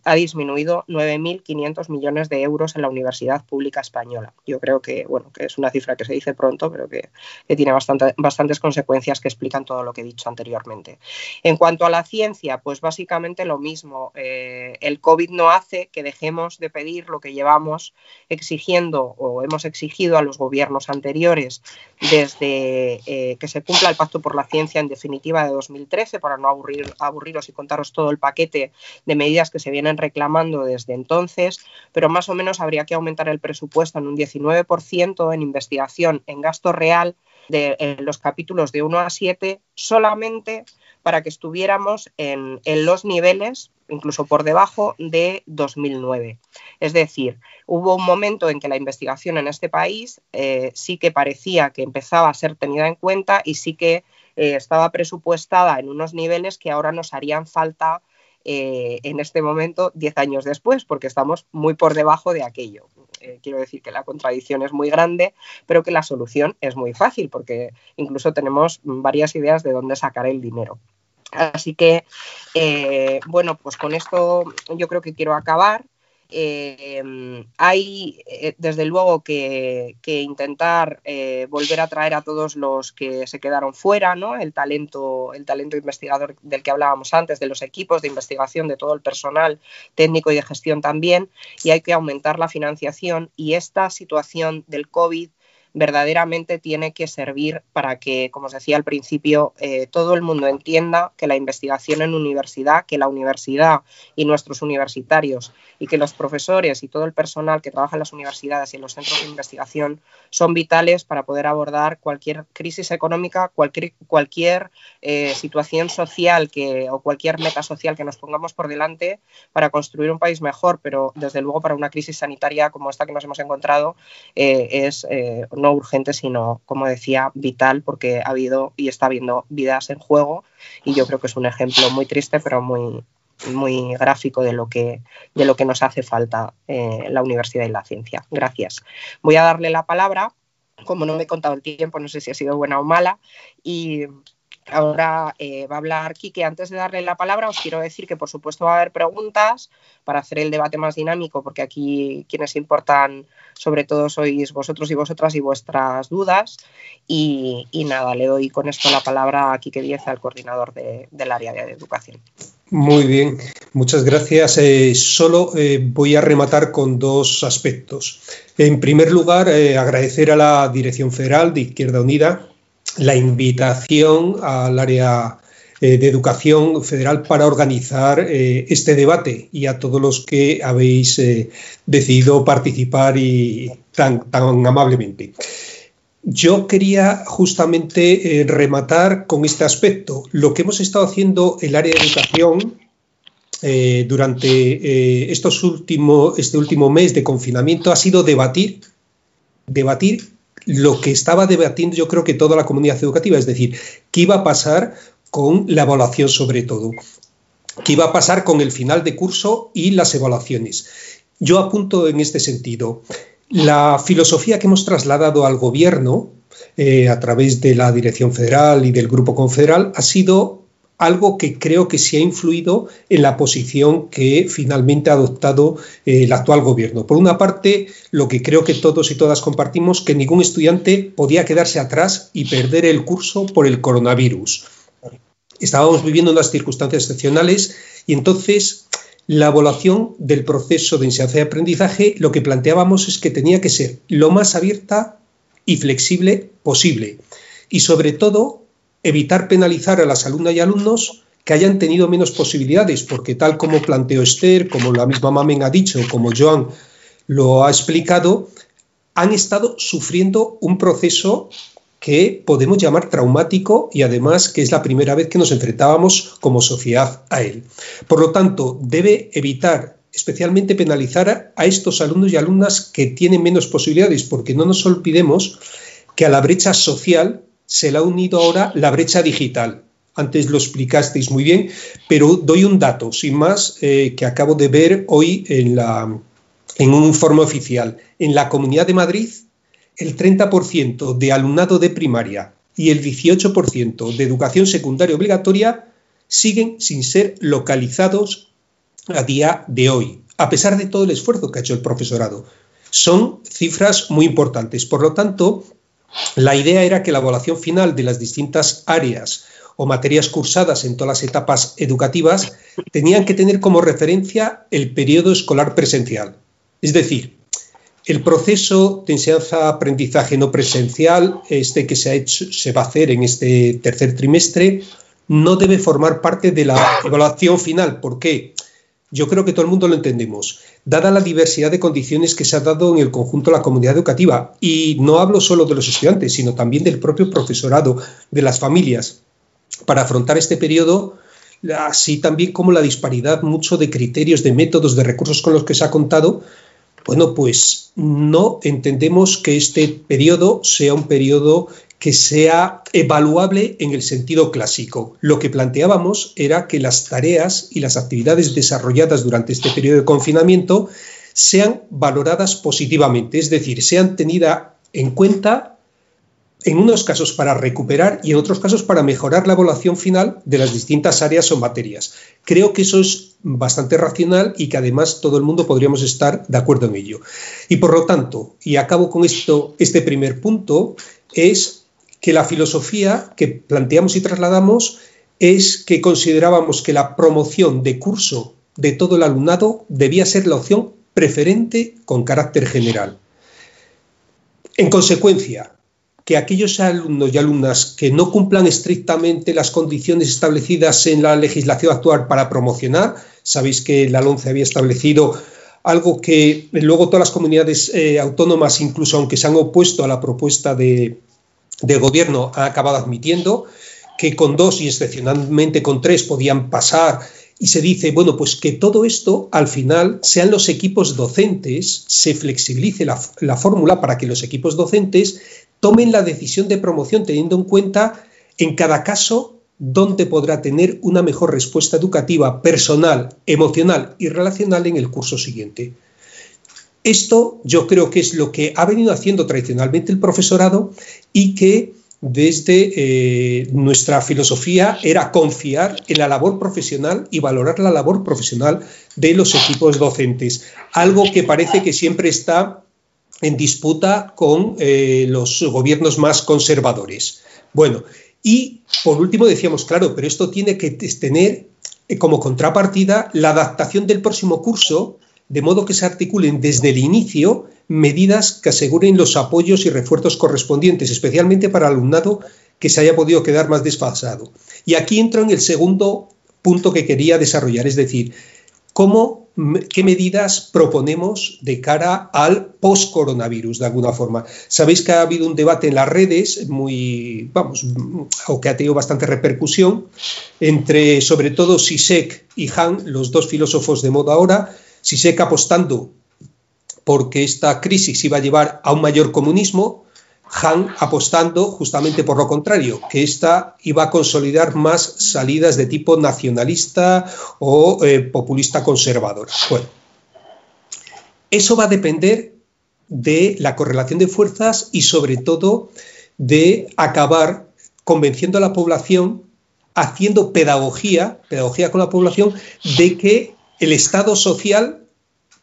ha disminuido 9.500 millones de euros en la Universidad Pública Española. Yo creo que, bueno, que es una cifra que se dice pronto, pero que, tiene bastantes consecuencias que explican todo lo que he dicho anteriormente. En cuanto a la ciencia, pues básicamente lo mismo. Eh, el COVID no hace que dejemos de pedir lo que llevamos exigiendo o hemos exigido a los gobiernos anteriores desde eh, que se cumpla el Pacto por la Ciencia en definitiva de 2013, para no aburrir, aburriros y contaros todo el paquete de medidas que se vienen reclamando desde entonces, pero más o menos habría que aumentar el presupuesto en un 19% en investigación en gasto real de los capítulos de 1 a 7 solamente para que estuviéramos en, los niveles, incluso por debajo de 2009. Es decir, hubo un momento en que la investigación en este país eh, sí que parecía que empezaba a ser tenida en cuenta y sí que eh, estaba presupuestada en unos niveles que ahora nos harían falta eh, en este momento, 10 años después, porque estamos muy por debajo de aquello. Eh, quiero decir que la contradicción es muy grande, pero que la solución es muy fácil, porque incluso tenemos varias ideas de dónde sacar el dinero. Así que, eh, bueno, pues con esto yo creo que quiero acabar. Em, hay, eh, desde luego, que, intentar eh, volver a traer a todos los que se quedaron fuera, ¿no? El talento, el talento investigador del que hablábamos antes, de los equipos de investigación, de todo el personal técnico y de gestión también, y hay que aumentar la financiación. Y esta situación del COVID verdaderamente tiene que servir para que, como os decía al principio, eh, todo el mundo entienda que la investigación en universidad, que la universidad y nuestros universitarios y que los profesores y todo el personal que trabaja en las universidades y en los centros de investigación son vitales para poder abordar cualquier crisis económica, cualquier, eh, situación social que, o cualquier meta social que nos pongamos por delante para construir un país mejor, pero desde luego para una crisis sanitaria como esta que nos hemos encontrado eh, es no urgente, sino, como decía, vital, porque ha habido y está habiendo vidas en juego y yo creo que es un ejemplo muy triste, pero muy, muy gráfico de lo que, de lo que nos hace falta eh, la universidad y la ciencia. Gracias. Voy a darle la palabra. Como no me he contado el tiempo, no sé si ha sido buena o mala, y Ahora eh, va a hablar Quique. Antes de darle la palabra, os quiero decir que por supuesto va a haber preguntas para hacer el debate más dinámico, porque aquí quienes importan sobre todo sois vosotros y vosotras y vuestras dudas. Y, nada, le doy con esto la palabra a Quique Díez, al coordinador del área de educación. Muy bien, muchas gracias. Eh, solo eh, voy a rematar con dos aspectos. En primer lugar, agradecer a la Dirección Federal de Izquierda Unida la invitación al área eh, de educación federal para organizar eh, este debate y a todos los que habéis eh, decidido participar y tan, tan amablemente. Yo quería justamente rematar con este aspecto. Lo que hemos estado haciendo el área de educación durante estos últimos, este último mes de confinamiento ha sido debatir, debatir lo que estaba debatiendo yo creo que toda la comunidad educativa, es decir, qué iba a pasar con la evaluación sobre todo, qué iba a pasar con el final de curso y las evaluaciones. Yo apunto en este sentido, la filosofía que hemos trasladado al gobierno eh, a través de la Dirección Federal y del Grupo Confederal ha sido algo que creo que sí ha influido en la posición que finalmente ha adoptado eh, el actual gobierno. Por una parte, lo que creo que todos y todas compartimos, que ningún estudiante podía quedarse atrás y perder el curso por el coronavirus. Estábamos viviendo unas circunstancias excepcionales y entonces la evaluación del proceso de enseñanza y aprendizaje lo que planteábamos es que tenía que ser lo más abierta y flexible posible y sobre todo evitar penalizar a las alumnas y alumnos que hayan tenido menos posibilidades, porque tal como planteó Esther, como la misma Mamen ha dicho, como Joan lo ha explicado, han estado sufriendo un proceso que podemos llamar traumático y además que es la primera vez que nos enfrentábamos como sociedad a él. Por lo tanto, debe evitar especialmente penalizar a estos alumnos y alumnas que tienen menos posibilidades, porque no nos olvidemos que a la brecha social se le ha unido ahora la brecha digital. Antes lo explicasteis muy bien, pero doy un dato, sin más, eh, que acabo de ver hoy en, un informe oficial. En la Comunidad de Madrid, el 30% de alumnado de primaria y el 18% de educación secundaria obligatoria siguen sin ser localizados a día de hoy, a pesar de todo el esfuerzo que ha hecho el profesorado. Son cifras muy importantes. Por lo tanto, la idea era que la evaluación final de las distintas áreas o materias cursadas en todas las etapas educativas tenían que tener como referencia el periodo escolar presencial. Es decir, el proceso de enseñanza-aprendizaje no presencial, este que se, ha hecho, se va a hacer en este tercer trimestre, no debe formar parte de la evaluación final. ¿Por qué? Yo creo que todo el mundo lo entendemos dada la diversidad de condiciones que se ha dado en el conjunto de la comunidad educativa. Y no hablo solo de los estudiantes, sino también del propio profesorado, de las familias, para afrontar este periodo, así también como la disparidad mucho de criterios, de métodos, de recursos con los que se ha contado. Bueno, pues no entendemos que este periodo sea un periodo que sea evaluable en el sentido clásico. Lo que planteábamos era que las tareas y las actividades desarrolladas durante este periodo de confinamiento sean valoradas positivamente, es decir, sean tenidas en cuenta en unos casos para recuperar y en otros casos para mejorar la evaluación final de las distintas áreas o materias. Creo que eso es bastante racional y que además todo el mundo podríamos estar de acuerdo en ello. Y por lo tanto, y acabo con esto, este primer punto, es que la filosofía que planteamos y trasladamos es que considerábamos que la promoción de curso de todo el alumnado debía ser la opción preferente con carácter general. En consecuencia, que aquellos alumnos y alumnas que no cumplan estrictamente las condiciones establecidas en la legislación actual para promocionar, sabéis que la LONCE había establecido algo que luego todas las comunidades eh, autónomas, incluso aunque se han opuesto a la propuesta de, gobierno ha acabado admitiendo que con dos y excepcionalmente con tres podían pasar. Y se dice, bueno, pues que todo esto al final sean los equipos docentes, se flexibilice la fórmula para que los equipos docentes tomen la decisión de promoción teniendo en cuenta en cada caso dónde podrá tener una mejor respuesta educativa personal, emocional y relacional en el curso siguiente. Esto yo creo que es lo que ha venido haciendo tradicionalmente el profesorado y que desde eh, nuestra filosofía era confiar en la labor profesional y valorar la labor profesional de los equipos docentes, algo que parece que siempre está en disputa con eh, los gobiernos más conservadores. Bueno, y por último decíamos, claro, pero esto tiene que tener eh, como contrapartida la adaptación del próximo curso de modo que se articulen desde el inicio medidas que aseguren los apoyos y refuerzos correspondientes, especialmente para el alumnado que se haya podido quedar más desfasado. Y aquí entro en el segundo punto que quería desarrollar, es decir, cómo, qué medidas proponemos de cara al post-coronavirus, de alguna forma. Sabéis que ha habido un debate en las redes muy, vamos, o que ha tenido bastante repercusión entre, sobre todo, Sisek y Han, los dos filósofos de moda ahora, si Sisek apostando porque esta crisis iba a llevar a un mayor comunismo, Han apostando justamente por lo contrario, que esta iba a consolidar más salidas de tipo nacionalista o eh, populista conservadora. Bueno, eso va a depender de la correlación de fuerzas y sobre todo de acabar convenciendo a la población haciendo pedagogía, pedagogía con la población, de que el Estado social,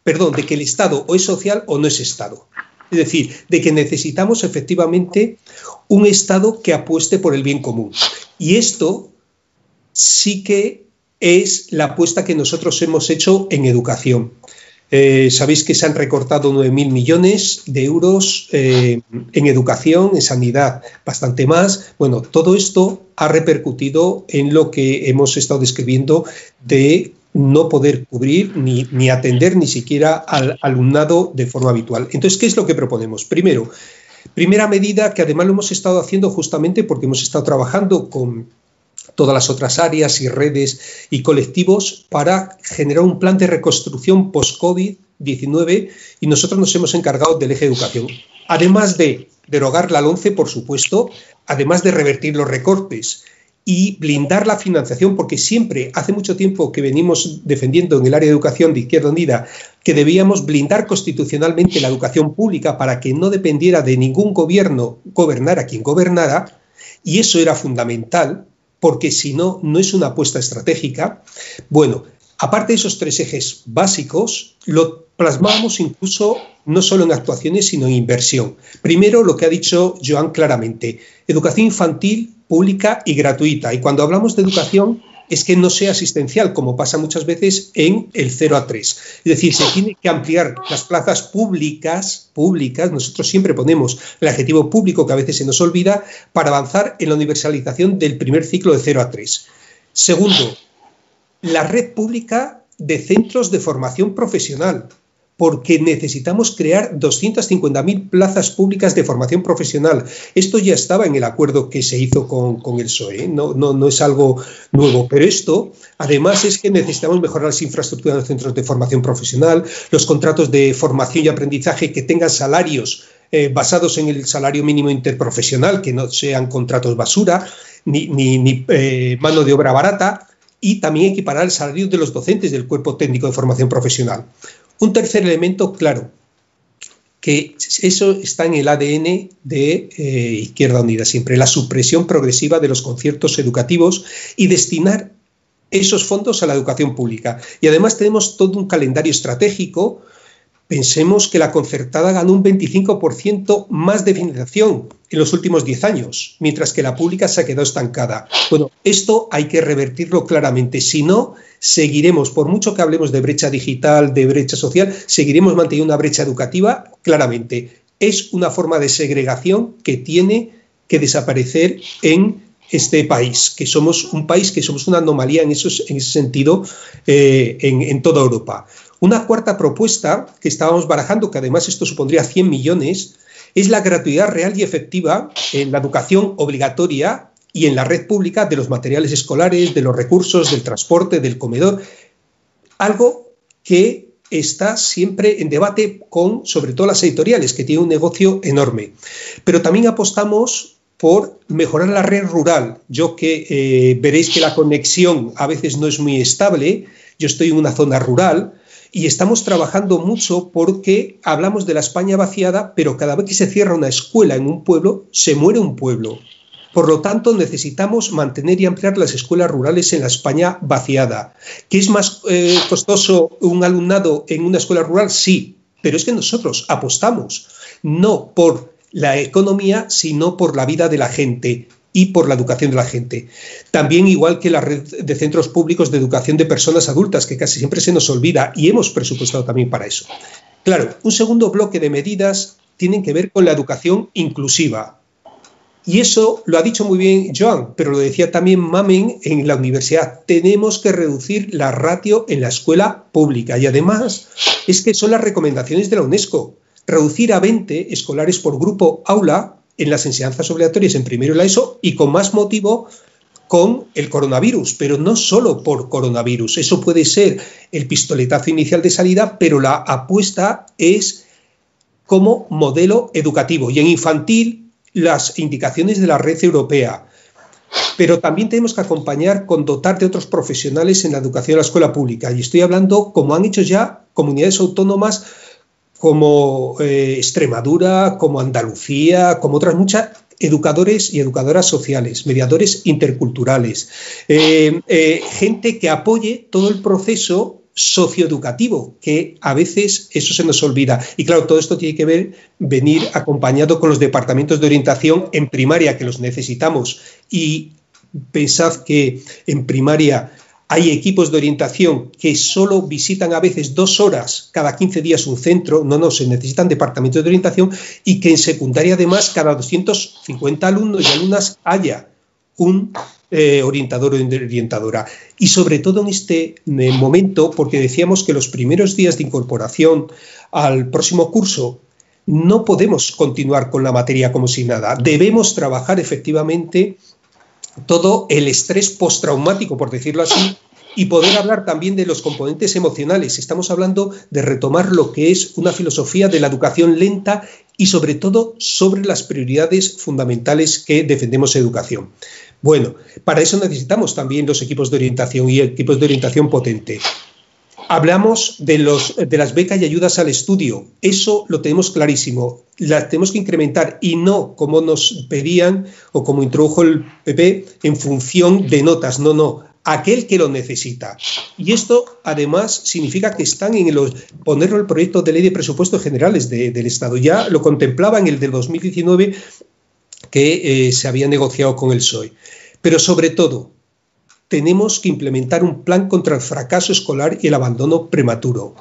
perdón, de que el Estado o es social o no es Estado. Es decir, de que necesitamos efectivamente un Estado que apueste por el bien común. Y esto sí que es la apuesta que nosotros hemos hecho en educación. Eh, sabéis que se han recortado 9.000 millones de euros eh, en educación, en sanidad, bastante más. Bueno, todo esto ha repercutido en lo que hemos estado describiendo de no poder cubrir ni, atender ni siquiera al alumnado de forma habitual. Entonces, ¿qué es lo que proponemos? Primero, primera medida que además lo hemos estado haciendo justamente porque hemos estado trabajando con todas las otras áreas y redes y colectivos para generar un plan de reconstrucción post-COVID-19 y nosotros nos hemos encargado del eje de educación. Además de derogar la LONCE, por supuesto, además de revertir los recortes y blindar la financiación, porque siempre, hace mucho tiempo que venimos defendiendo en el área de educación de Izquierda Unida, que debíamos blindar constitucionalmente la educación pública para que no dependiera de ningún gobierno gobernar a quien gobernara, y eso era fundamental, porque si no, no es una apuesta estratégica. Bueno, aparte de esos tres ejes básicos, lo plasmamos incluso no solo en actuaciones, sino en inversión. Primero, lo que ha dicho Joan claramente, educación infantil pública y gratuita. Y cuando hablamos de educación, es que no sea asistencial, como pasa muchas veces en el 0 a 3. Es decir, se tiene que ampliar las plazas públicas, públicas, nosotros siempre ponemos el adjetivo público que a veces se nos olvida, para avanzar en la universalización del primer ciclo de 0 a 3. Segundo, la red pública de centros de formación profesional porque necesitamos crear 250.000 plazas públicas de formación profesional. Esto ya estaba en el acuerdo que se hizo con, el PSOE, ¿eh? no, es algo nuevo, pero esto además es que necesitamos mejorar las infraestructuras de los centros de formación profesional, los contratos de formación y aprendizaje que tengan salarios eh, basados en el salario mínimo interprofesional, que no sean contratos basura, ni, ni, eh, mano de obra barata, y también equiparar el salario de los docentes del cuerpo técnico de formación profesional. Un tercer elemento, claro, que eso está en el ADN de eh, Izquierda Unida siempre, la supresión progresiva de los conciertos educativos y destinar esos fondos a la educación pública. Y además tenemos todo un calendario estratégico Pensemos que la concertada ganó un 25% más de financiación en los últimos 10 años, mientras que la pública se ha quedado estancada. Bueno, esto hay que revertirlo claramente. Si no, seguiremos, por mucho que hablemos de brecha digital, de brecha social, seguiremos manteniendo una brecha educativa claramente. Es una forma de segregación que tiene que desaparecer en este país, que somos un país que somos una anomalía en, en ese sentido eh, en, en toda Europa. Una cuarta propuesta que estábamos barajando, que además esto supondría 100 millones, es la gratuidad real y efectiva en la educación obligatoria y en la red pública de los materiales escolares, de los recursos, del transporte, del comedor. Algo que está siempre en debate con, sobre todo, las editoriales, que tienen un negocio enorme. Pero también apostamos por mejorar la red rural. Yo que eh, veréis que la conexión a veces no es muy estable, yo estoy en una zona rural, y estamos trabajando mucho porque hablamos de la España vaciada, pero cada vez que se cierra una escuela en un pueblo, se muere un pueblo. Por lo tanto, necesitamos mantener y ampliar las escuelas rurales en la España vaciada. ¿Qué es más eh, costoso un alumnado en una escuela rural? Sí, pero es que nosotros apostamos no por la economía, sino por la vida de la gente y por la educación de la gente. También igual que la red de centros públicos de educación de personas adultas, que casi siempre se nos olvida y hemos presupuestado también para eso. Claro, un segundo bloque de medidas tienen que ver con la educación inclusiva. Y eso lo ha dicho muy bien Joan, pero lo decía también Mamen en la universidad. Tenemos que reducir la ratio en la escuela pública. Y además es que son las recomendaciones de la UNESCO. Reducir a 20 escolares por grupo aula en las enseñanzas obligatorias en primero y la ESO y con más motivo con el coronavirus, pero no solo por coronavirus. Eso puede ser el pistoletazo inicial de salida, pero la apuesta es como modelo educativo. Y en infantil, las indicaciones de la red europea. Pero también tenemos que acompañar con dotar de otros profesionales en la educación de la escuela pública. Y estoy hablando, como han hecho ya comunidades autónomas como eh, Extremadura, como Andalucía, como otras muchas, educadores y educadoras sociales, mediadores interculturales, eh, eh, gente que apoye todo el proceso socioeducativo, que a veces eso se nos olvida. Y claro, todo esto tiene que ver, venir acompañado con los departamentos de orientación en primaria, que los necesitamos. Y pensad que en primaria hay equipos de orientación que solo visitan a veces dos horas cada 15 días un centro, no, no, se necesitan departamentos de orientación y que en secundaria además cada 250 alumnos y alumnas haya un eh, orientador o orientadora. Y sobre todo en este eh, momento, porque decíamos que los primeros días de incorporación al próximo curso no podemos continuar con la materia como si nada. Debemos trabajar efectivamente todo el estrés postraumático, por decirlo así, y poder hablar también de los componentes emocionales. Estamos hablando de retomar lo que es una filosofía de la educación lenta y sobre todo sobre las prioridades fundamentales que defendemos educación. Bueno, para eso necesitamos también los equipos de orientación y equipos de orientación potente. Hablamos de, los, de las becas y ayudas al estudio. Eso lo tenemos clarísimo. Las tenemos que incrementar y no como nos pedían o como introdujo el PP en función de notas. No, no. Aquel que lo necesita. Y esto además significa que están en los ponerlo el proyecto de ley de presupuestos generales del Estado. Ya lo contemplaba en el del 2019 que eh, se había negociado con el PSOE. Pero sobre todo, tenemos que implementar un plan contra el fracaso escolar y el abandono prematuro.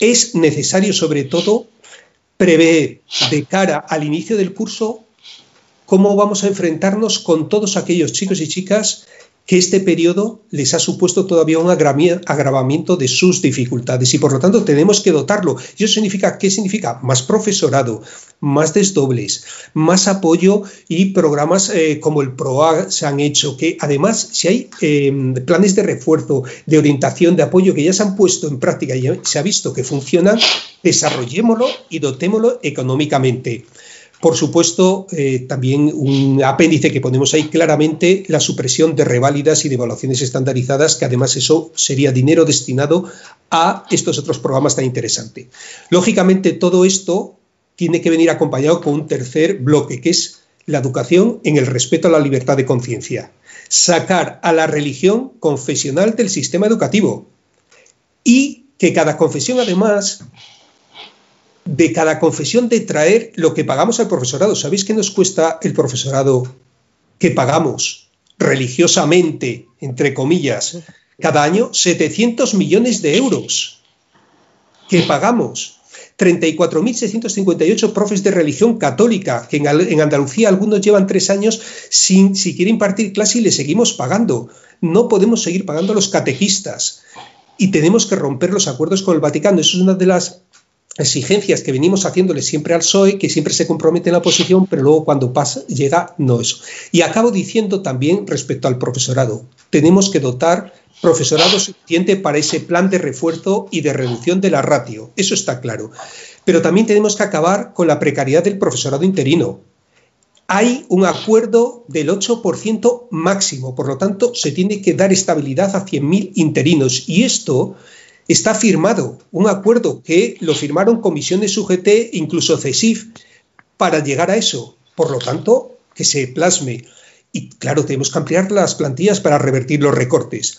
Es necesario, sobre todo, prever de cara al inicio del curso cómo vamos a enfrentarnos con todos aquellos chicos y chicas que este periodo les ha supuesto todavía un agravamiento de sus dificultades y por lo tanto tenemos que dotarlo. ¿Y eso significa qué significa? Más profesorado, más desdobles, más apoyo y programas eh, como el PROA se han hecho, que además si hay em, planes de refuerzo, de orientación, de apoyo que ya se han puesto en práctica y se ha visto que funcionan, desarrollémoslo y dotémoslo económicamente. Por supuesto, eh, también un apéndice que ponemos ahí claramente, la supresión de reválidas y de evaluaciones estandarizadas, que además eso sería dinero destinado a estos otros programas tan interesantes. Lógicamente, todo esto tiene que venir acompañado con un tercer bloque, que es la educación en el respeto a la libertad de conciencia. Sacar a la religión confesional del sistema educativo y que cada confesión además de cada confesión de traer lo que pagamos al profesorado. ¿Sabéis qué nos cuesta el profesorado que pagamos religiosamente, entre comillas, cada año? 700 millones de euros que pagamos. 34.658 profes de religión católica, que en, Andalucía algunos llevan tres años sin siquiera impartir clase y le seguimos pagando. No podemos seguir pagando a los catequistas y tenemos que romper los acuerdos con el Vaticano. Eso es una de las exigencias que venimos haciéndole siempre al PSOE, que siempre se compromete en la posición, pero luego cuando pasa, llega, no eso. Y acabo diciendo también respecto al profesorado, tenemos que dotar profesorado suficiente para ese plan de refuerzo y de reducción de la ratio, eso está claro. Pero también tenemos que acabar con la precariedad del profesorado interino. Hay un acuerdo del 8% máximo, por lo tanto, se tiene que dar estabilidad a 100.000 interinos. Y esto está firmado un acuerdo que lo firmaron comisiones UGT, incluso CESIF, para llegar a eso. Por lo tanto, que se plasme. Y claro, tenemos que ampliar las plantillas para revertir los recortes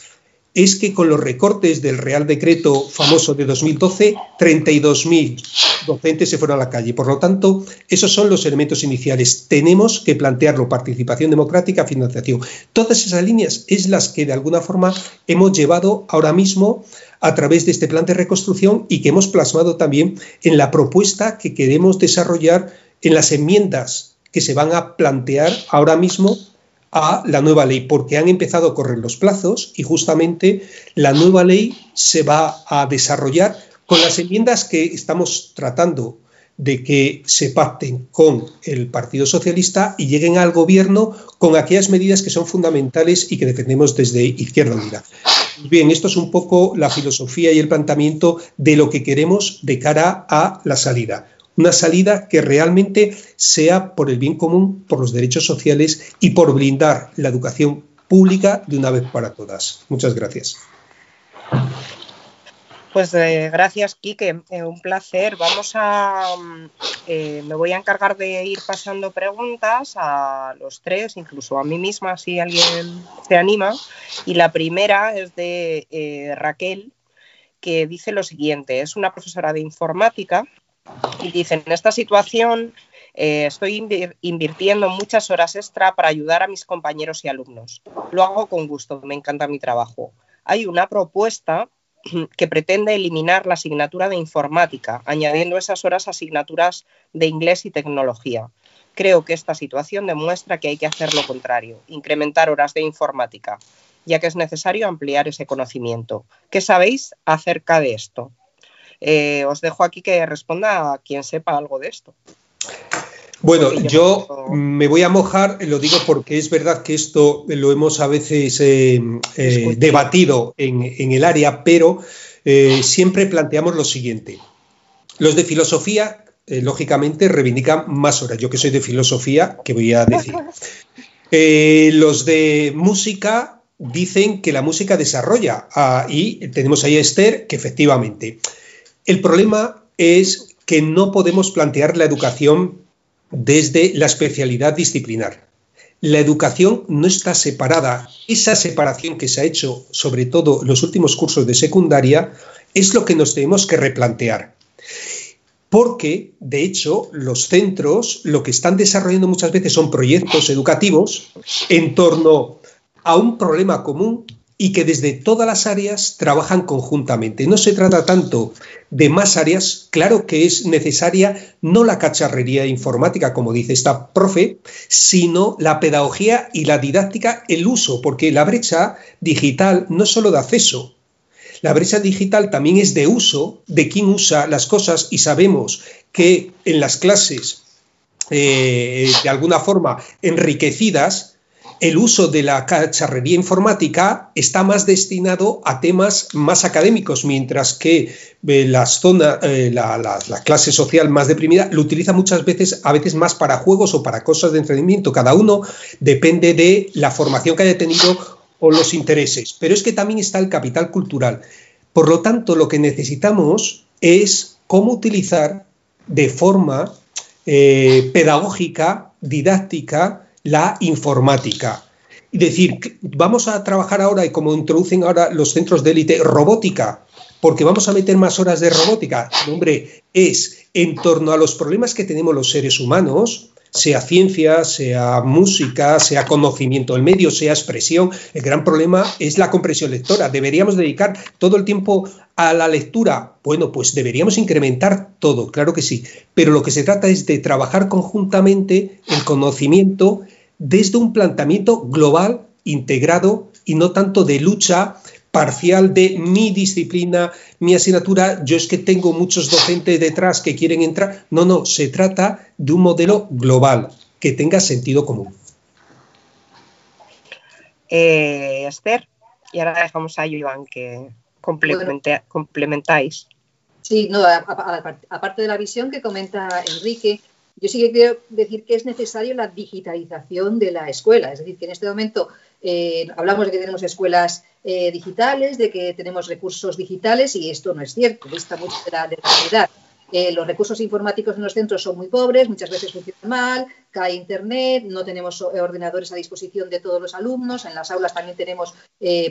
es que con los recortes del Real Decreto famoso de 2012, 32.000 docentes se fueron a la calle. Por lo tanto, esos son los elementos iniciales. Tenemos que plantearlo, participación democrática, financiación. Todas esas líneas es las que de alguna forma hemos llevado ahora mismo a través de este plan de reconstrucción y que hemos plasmado también en la propuesta que queremos desarrollar en las enmiendas que se van a plantear ahora mismo a la nueva ley, porque han empezado a correr los plazos y justamente la nueva ley se va a desarrollar con las enmiendas que estamos tratando de que se pacten con el Partido Socialista y lleguen al gobierno con aquellas medidas que son fundamentales y que defendemos desde Izquierda Unida. Bien, esto es un poco la filosofía y el planteamiento de lo que queremos de cara a la salida una salida que realmente sea por el bien común, por los derechos sociales y por blindar la educación pública de una vez para todas. Muchas gracias. Pues eh, gracias, Quique. Eh, un placer. Vamos a. Mm, eh, me voy a encargar de ir pasando preguntas a los tres, incluso a mí misma, si alguien se anima. Y la primera es de Raquel, que dice lo siguiente: es una profesora de informática y dice: En esta situación estoy invirtiendo muchas horas extra para ayudar a mis compañeros y alumnos. Lo hago con gusto, me encanta mi trabajo. Hay una propuesta que pretende eliminar la asignatura de informática, añadiendo esas horas asignaturas de inglés y tecnología. Creo que esta situación demuestra que hay que hacer lo contrario, incrementar horas de informática, ya que es necesario ampliar ese conocimiento. ¿Qué sabéis acerca de esto? Eh, os dejo aquí que responda a quien sepa algo de esto. Bueno, yo me voy a mojar, lo digo porque es verdad que esto lo hemos a veces eh, eh, debatido en, el área, pero eh, siempre planteamos lo siguiente. Los de filosofía, lógicamente, reivindican más horas. Yo que soy de filosofía, ¿qué voy a decir? los de música dicen que la música desarrolla ah, y tenemos ahí a Esther que efectivamente. El problema es que no podemos plantear la educación desde la especialidad disciplinar. La educación no está separada. Esa separación que se ha hecho, sobre todo en los últimos cursos de secundaria, es lo que nos tenemos que replantear. Porque, de hecho, los centros lo que están desarrollando muchas veces son proyectos educativos en torno a un problema común y que desde todas las áreas trabajan conjuntamente. No se trata tanto de más áreas, claro que es necesaria no la cacharrería informática, como dice esta profe, sino la pedagogía y la didáctica, el uso, porque la brecha digital no es solo de acceso, la brecha digital también es de uso, de quién usa las cosas y sabemos que en las clases, eh, de alguna forma enriquecidas, el uso de la cacharrería informática está más destinado a temas más académicos, mientras que eh, eh, la, clase social más deprimida lo utiliza muchas veces, a veces más para juegos o para cosas de entretenimiento. Cada uno depende de la formación que haya tenido o los intereses. Pero es que también está el capital cultural. Por lo tanto, lo que necesitamos es cómo utilizar de forma eh, pedagógica, didáctica, la informática. Es decir, vamos a trabajar ahora, y como introducen ahora los centros de élite, robótica, porque vamos a meter más horas de robótica. hombre, es en torno a los problemas que tenemos los seres humanos, sea ciencia, sea música, sea conocimiento del medio, sea expresión. El gran problema es la comprensión lectora. ¿Deberíamos dedicar todo el tiempo a la lectura? Bueno, pues deberíamos incrementar todo, claro que sí. Pero lo que se trata es de trabajar conjuntamente el conocimiento desde un planteamiento global, integrado y no tanto de lucha parcial de mi disciplina, mi asignatura, yo es que tengo muchos docentes detrás que quieren entrar. No, no, se trata de un modelo global que tenga sentido común. Eh, Esther, y ahora dejamos a Iván que complementáis. Sí, no, aparte de la visión que comenta Enrique, yo sí que quiero decir que es necesario la digitalización de la escuela. Es decir, que en este momento eh, hablamos de que tenemos escuelas eh, digitales, de que tenemos recursos digitales y esto no es cierto, dista mucho de la, realidad. Eh, los recursos informáticos en los centros son muy pobres, muchas veces funcionan mal, cae Internet, no tenemos ordenadores a disposición de todos los alumnos, en las aulas también tenemos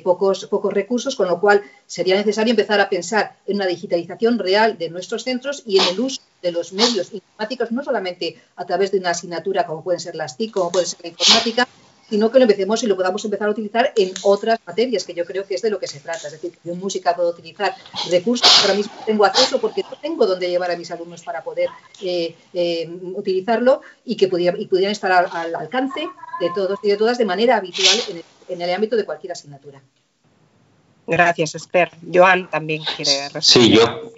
pocos, pocos recursos, con lo cual sería necesario empezar a pensar en una digitalización real de nuestros centros y en el uso de los medios informáticos, no solamente a través de una asignatura como pueden ser las TIC, como puede ser la informática, sino que lo empecemos y lo podamos empezar a utilizar en otras materias, que yo creo que es de lo que se trata. Es decir, yo en música puedo utilizar recursos que ahora mismo tengo acceso porque no tengo dónde llevar a mis alumnos para poder eh, eh, utilizarlo y que pudieran, y pudieran estar al, alcance de todos y de todas de manera habitual en el, ámbito de cualquier asignatura. Gracias, Esther. Joan también quiere responder. Sí, yo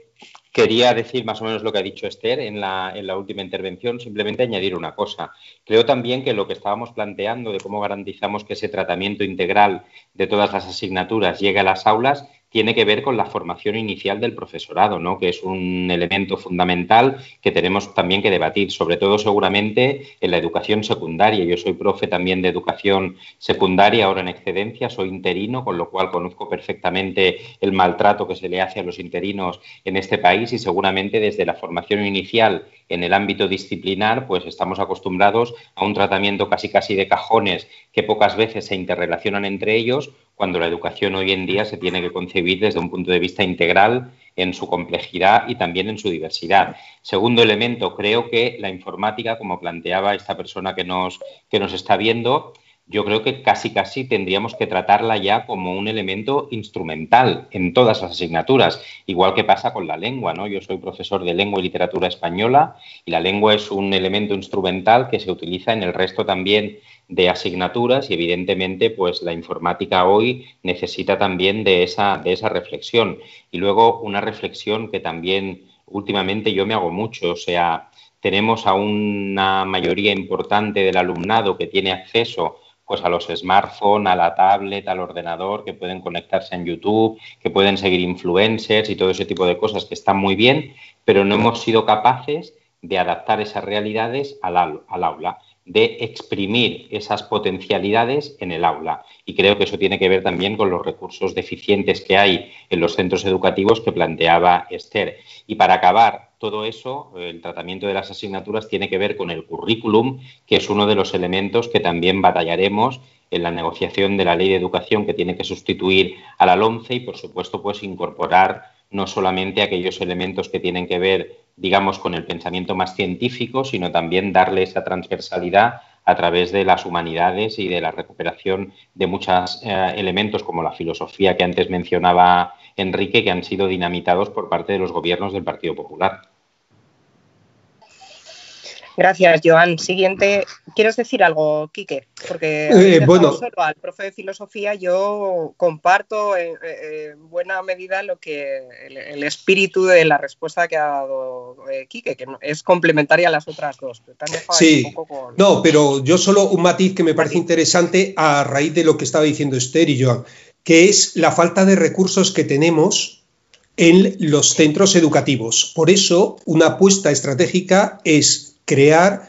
Quería decir más o menos lo que ha dicho Esther en la, última intervención, simplemente añadir una cosa. Creo también que lo que estábamos planteando de cómo garantizamos que ese tratamiento integral de todas las asignaturas llegue a las aulas tiene que ver con la formación inicial del profesorado, ¿no? que es un elemento fundamental que tenemos también que debatir, sobre todo seguramente en la educación secundaria. Yo soy profe también de educación secundaria, ahora en excedencia, soy interino, con lo cual conozco perfectamente el maltrato que se le hace a los interinos en este país y seguramente desde la formación inicial en el ámbito disciplinar, pues estamos acostumbrados a un tratamiento casi casi de cajones que pocas veces se interrelacionan entre ellos, cuando la educación hoy en día se tiene que concebir desde un punto de vista integral en su complejidad y también en su diversidad. Segundo elemento, creo que la informática, como planteaba esta persona que nos, que nos está viendo, yo creo que casi casi tendríamos que tratarla ya como un elemento instrumental en todas las asignaturas, igual que pasa con la lengua, ¿no? Yo soy profesor de lengua y literatura española y la lengua es un elemento instrumental que se utiliza en el resto también de asignaturas y evidentemente pues la informática hoy necesita también de esa de esa reflexión. Y luego una reflexión que también últimamente yo me hago mucho, o sea, tenemos a una mayoría importante del alumnado que tiene acceso pues a los smartphones, a la tablet, al ordenador, que pueden conectarse en YouTube, que pueden seguir influencers y todo ese tipo de cosas que están muy bien, pero no hemos sido capaces de adaptar esas realidades al, al aula de exprimir esas potencialidades en el aula. Y creo que eso tiene que ver también con los recursos deficientes que hay en los centros educativos que planteaba Esther. Y para acabar todo eso, el tratamiento de las asignaturas tiene que ver con el currículum, que es uno de los elementos que también batallaremos en la negociación de la ley de educación que tiene que sustituir a la LOMCE y, por supuesto, pues incorporar no solamente aquellos elementos que tienen que ver digamos, con el pensamiento más científico, sino también darle esa transversalidad a través de las humanidades y de la recuperación de muchos eh, elementos como la filosofía que antes mencionaba Enrique, que han sido dinamitados por parte de los gobiernos del Partido Popular. Gracias, Joan. Siguiente, ¿quieres decir algo, Quique? Porque eh, bueno, solo al profe de filosofía yo comparto en, buena medida lo que el, espíritu de la respuesta que ha dado eh, Quique, que es complementaria a las otras dos. sí, no, pero yo solo un matiz que me parece interesante a raíz de lo que estaba diciendo Esther y Joan, que es la falta de recursos que tenemos en los centros educativos. Por eso, una apuesta estratégica es crear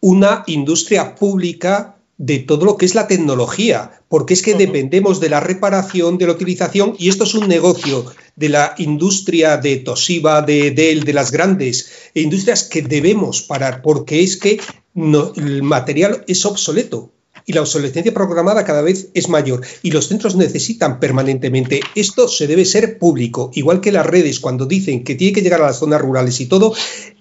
una industria pública de todo lo que es la tecnología, porque es que dependemos de la reparación, de la utilización, y esto es un negocio de la industria de Toshiba, de Dell, de las grandes industrias que debemos parar, porque es que el material es obsoleto y la obsolescencia programada cada vez es mayor y los centros necesitan permanentemente. Esto se debe ser público, igual que las redes cuando dicen que tiene que llegar a las zonas rurales y todo,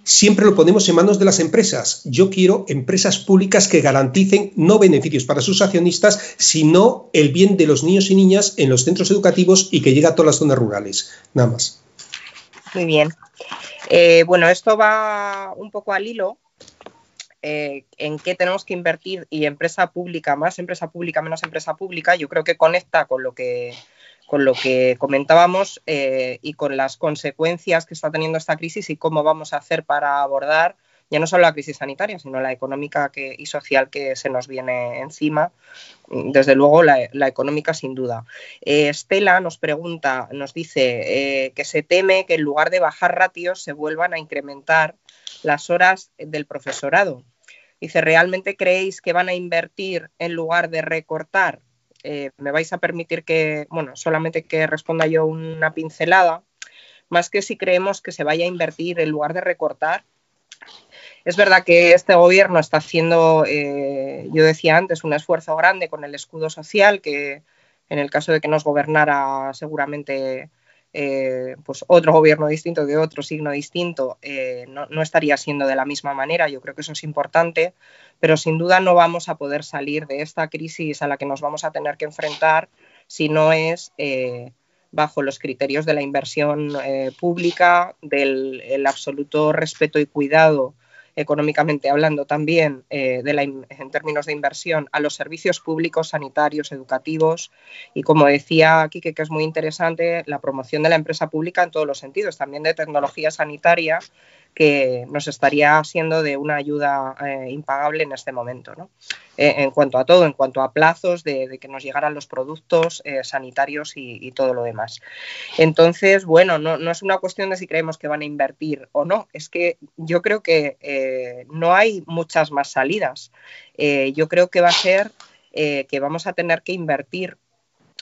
siempre lo ponemos en manos de las empresas. Yo quiero empresas públicas que garanticen no beneficios para sus accionistas, sino el bien de los niños y niñas en los centros educativos y que llegue a todas las zonas rurales. Nada más. Muy bien. Eh, bueno, esto va un poco al hilo eh, en qué tenemos que invertir y empresa pública, más empresa pública, menos empresa pública, yo creo que conecta con lo que, con lo que comentábamos eh, y con las consecuencias que está teniendo esta crisis y cómo vamos a hacer para abordar ya no solo la crisis sanitaria, sino la económica y social que se nos viene encima. Desde luego, la, económica sin duda. Eh, Estela nos pregunta, nos dice que se teme que en lugar de bajar ratios se vuelvan a incrementar las horas del profesorado. Dice, ¿realmente creéis que van a invertir en lugar de recortar? Eh, me vais a permitir que, bueno, solamente que responda yo una pincelada, más que si creemos que se vaya a invertir en lugar de recortar. Es verdad que este gobierno está haciendo, eh, yo decía antes, un esfuerzo grande con el escudo social, que en el caso de que nos gobernara seguramente eh, pues otro gobierno distinto, de otro signo distinto, eh, no, estaría siendo de la misma manera. Yo creo que eso es importante, pero sin duda no vamos a poder salir de esta crisis a la que nos vamos a tener que enfrentar si no es eh, bajo los criterios de la inversión pública, del absoluto respeto y cuidado económicamente hablando también eh, de en términos de inversión a los servicios públicos, sanitarios, educativos. Y como decía aquí que es muy interesante, la promoción de la empresa pública en todos los sentidos, también de tecnología sanitaria que nos estaría siendo de una ayuda eh, impagable en este momento. ¿no? Eh, en cuanto a todo, en cuanto a plazos de, que nos llegaran los productos eh, sanitarios y, todo lo demás. Entonces, bueno, no, no, es una cuestión de si creemos que van a invertir o no, es que yo creo que no hay muchas más salidas. yo creo que va a ser que vamos a tener que invertir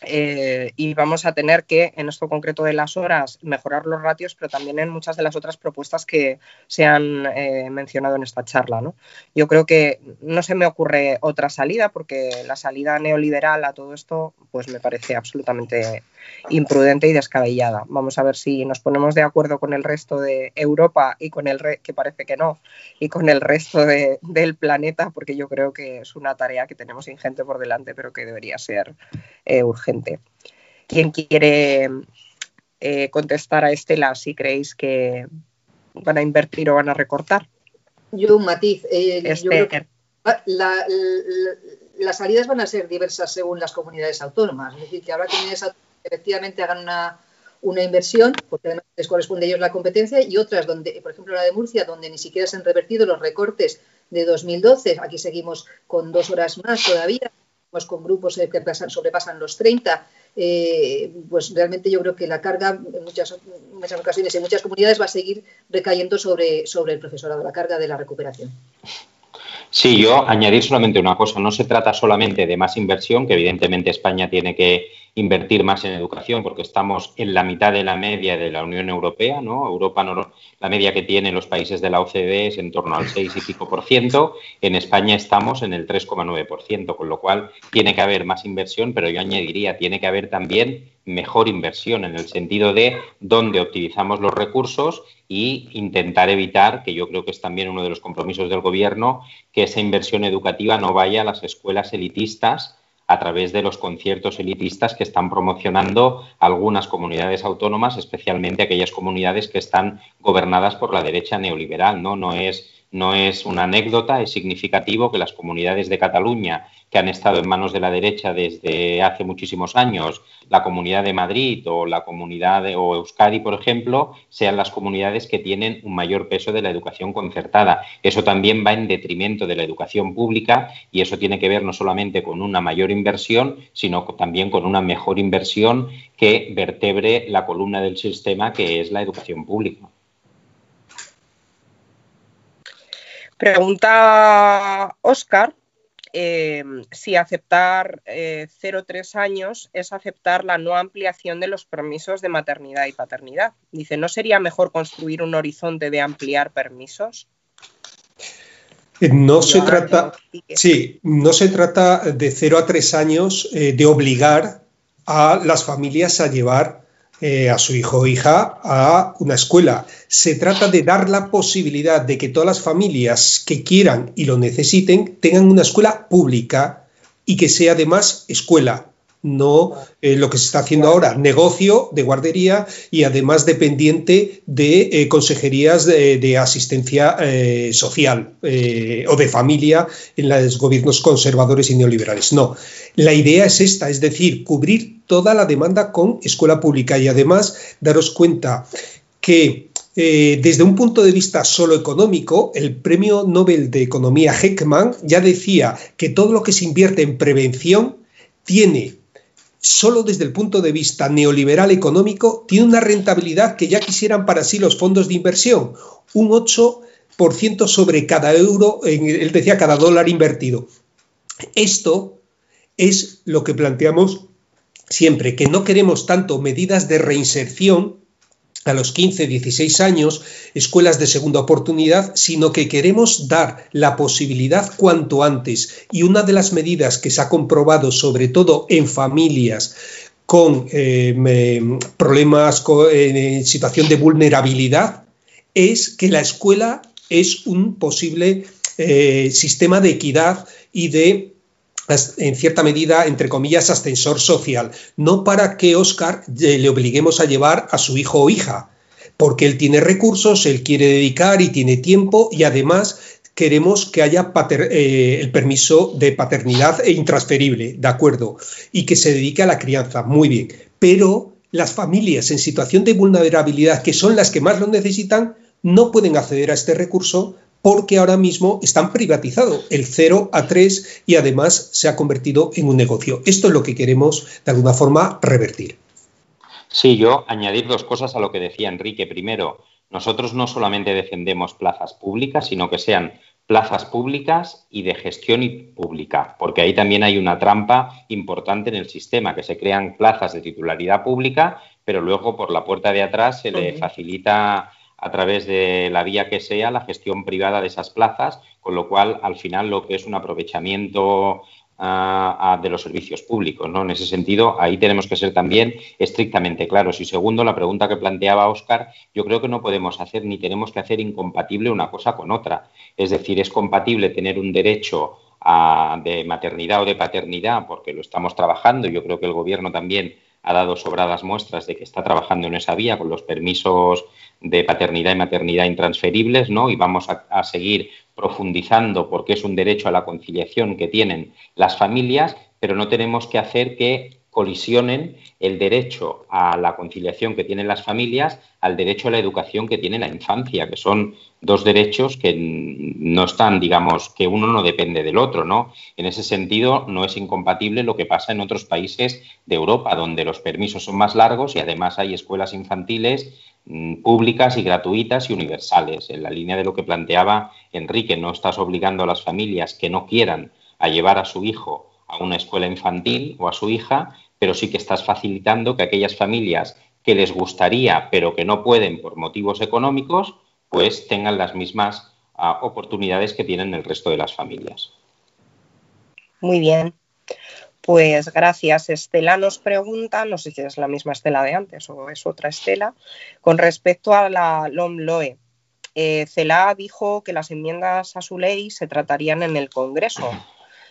eh, y vamos a tener que, en esto concreto de las horas, mejorar los ratios, pero también en muchas de las otras propuestas que se han eh, mencionado en esta charla. ¿no? Yo creo que no se me ocurre otra salida, porque la salida neoliberal a todo esto pues me parece absolutamente imprudente y descabellada. Vamos a ver si nos ponemos de acuerdo con el resto de Europa y con el que parece que no, y con el resto del planeta, porque yo creo que es una tarea que tenemos ingente por delante, pero que debería ser eh, urgente. ¿Quién quiere eh, contestar a Estela si creéis que van a invertir o van a recortar? Yo un matiz. Eh, las salidas van a ser diversas según las comunidades autónomas. Es decir, que habrá comunidades autónomas efectivamente hagan una, inversión, porque además les corresponde a ellos la competencia, y otras donde, por ejemplo, la de Murcia, donde ni siquiera se han revertido los recortes de 2012, aquí seguimos con dos horas más todavía, con grupos que sobrepasan los 30, eh, pues realmente yo creo que la carga en muchas, muchas ocasiones en muchas comunidades va a seguir recayendo sobre, sobre el profesorado, la carga de la recuperación. Sí, yo añadir solamente una cosa. No se trata solamente de más inversión, que evidentemente España tiene que invertir más en educación porque estamos en la mitad de la media de la Unión Europea, ¿no? Europa, no, la media que tienen los países de la OCDE es en torno al 6 y pico por ciento. En España estamos en el 3,9 por ciento, con lo cual tiene que haber más inversión, pero yo añadiría, tiene que haber también mejor inversión en el sentido de dónde optimizamos los recursos y intentar evitar, que yo creo que es también uno de los compromisos del Gobierno, que esa inversión educativa no vaya a las escuelas elitistas a través de los conciertos elitistas que están promocionando algunas comunidades autónomas, especialmente aquellas comunidades que están gobernadas por la derecha neoliberal. No, no es no es una anécdota, es significativo que las comunidades de Cataluña que han estado en manos de la derecha desde hace muchísimos años, la Comunidad de Madrid o la Comunidad de, o Euskadi, por ejemplo, sean las comunidades que tienen un mayor peso de la educación concertada. Eso también va en detrimento de la educación pública y eso tiene que ver no solamente con una mayor inversión, sino también con una mejor inversión que vertebre la columna del sistema que es la educación pública. Pregunta Oscar eh, si aceptar 0-3 eh, años es aceptar la no ampliación de los permisos de maternidad y paternidad. Dice, ¿no sería mejor construir un horizonte de ampliar permisos? Eh, no se trata, sí, no se trata de 0 a 3 años de obligar a las familias a llevar eh, a su hijo o hija a una escuela. Se trata de dar la posibilidad de que todas las familias que quieran y lo necesiten tengan una escuela pública y que sea además escuela no eh, lo que se está haciendo ahora, negocio de guardería y además dependiente de eh, consejerías de, asistencia eh, social o de familia en los gobiernos conservadores y neoliberales. No, la idea es esta, es decir, cubrir toda la demanda con escuela pública y además daros cuenta que desde un punto de vista solo económico, el premio Nobel de Economía Heckman ya decía que todo lo que se invierte en prevención tiene solo desde el punto de vista neoliberal económico, tiene una rentabilidad que ya quisieran para sí los fondos de inversión, un 8% sobre cada euro, él decía cada dólar invertido. Esto es lo que planteamos siempre, que no queremos tanto medidas de reinserción, a los 15, 16 años, escuelas de segunda oportunidad, sino que queremos dar la posibilidad cuanto antes. Y una de las medidas que se ha comprobado, sobre todo en familias con eh, problemas en situación de vulnerabilidad, es que la escuela es un posible eh, sistema de equidad y de en cierta medida, entre comillas, ascensor social, no para que Oscar eh, le obliguemos a llevar a su hijo o hija, porque él tiene recursos, él quiere dedicar y tiene tiempo y además queremos que haya eh, el permiso de paternidad e intransferible, ¿de acuerdo? Y que se dedique a la crianza, muy bien. Pero las familias en situación de vulnerabilidad, que son las que más lo necesitan, no pueden acceder a este recurso porque ahora mismo están privatizados el 0 a 3 y además se ha convertido en un negocio. Esto es lo que queremos de alguna forma revertir. Sí, yo añadir dos cosas a lo que decía Enrique. Primero, nosotros no solamente defendemos plazas públicas, sino que sean plazas públicas y de gestión pública, porque ahí también hay una trampa importante en el sistema, que se crean plazas de titularidad pública, pero luego por la puerta de atrás se le facilita a través de la vía que sea la gestión privada de esas plazas, con lo cual al final lo que es un aprovechamiento de los servicios públicos. ¿no? En ese sentido, ahí tenemos que ser también estrictamente claros. Y segundo, la pregunta que planteaba Óscar, yo creo que no podemos hacer ni tenemos que hacer incompatible una cosa con otra. Es decir, es compatible tener un derecho de maternidad o de paternidad, porque lo estamos trabajando. Yo creo que el Gobierno también ha dado sobradas muestras de que está trabajando en esa vía con los permisos de paternidad y maternidad intransferibles, ¿no? Y vamos a, seguir profundizando porque es un derecho a la conciliación que tienen las familias, pero no tenemos que hacer que colisionen el derecho a la conciliación que tienen las familias al derecho a la educación que tiene la infancia, que son dos derechos que no están, digamos, que uno no depende del otro, ¿no? En ese sentido, no es incompatible lo que pasa en otros países de Europa, donde los permisos son más largos y además hay escuelas infantiles públicas y gratuitas y universales. En la línea de lo que planteaba Enrique, no estás obligando a las familias que no quieran a llevar a su hijo a una escuela infantil o a su hija, pero sí que estás facilitando que aquellas familias que les gustaría pero que no pueden por motivos económicos, pues tengan las mismas ah, oportunidades que tienen el resto de las familias. Muy bien. Pues gracias. Estela nos pregunta, no sé si es la misma Estela de antes o es otra Estela, con respecto a la LOMLOE. Eh, CELA dijo que las enmiendas a su ley se tratarían en el Congreso.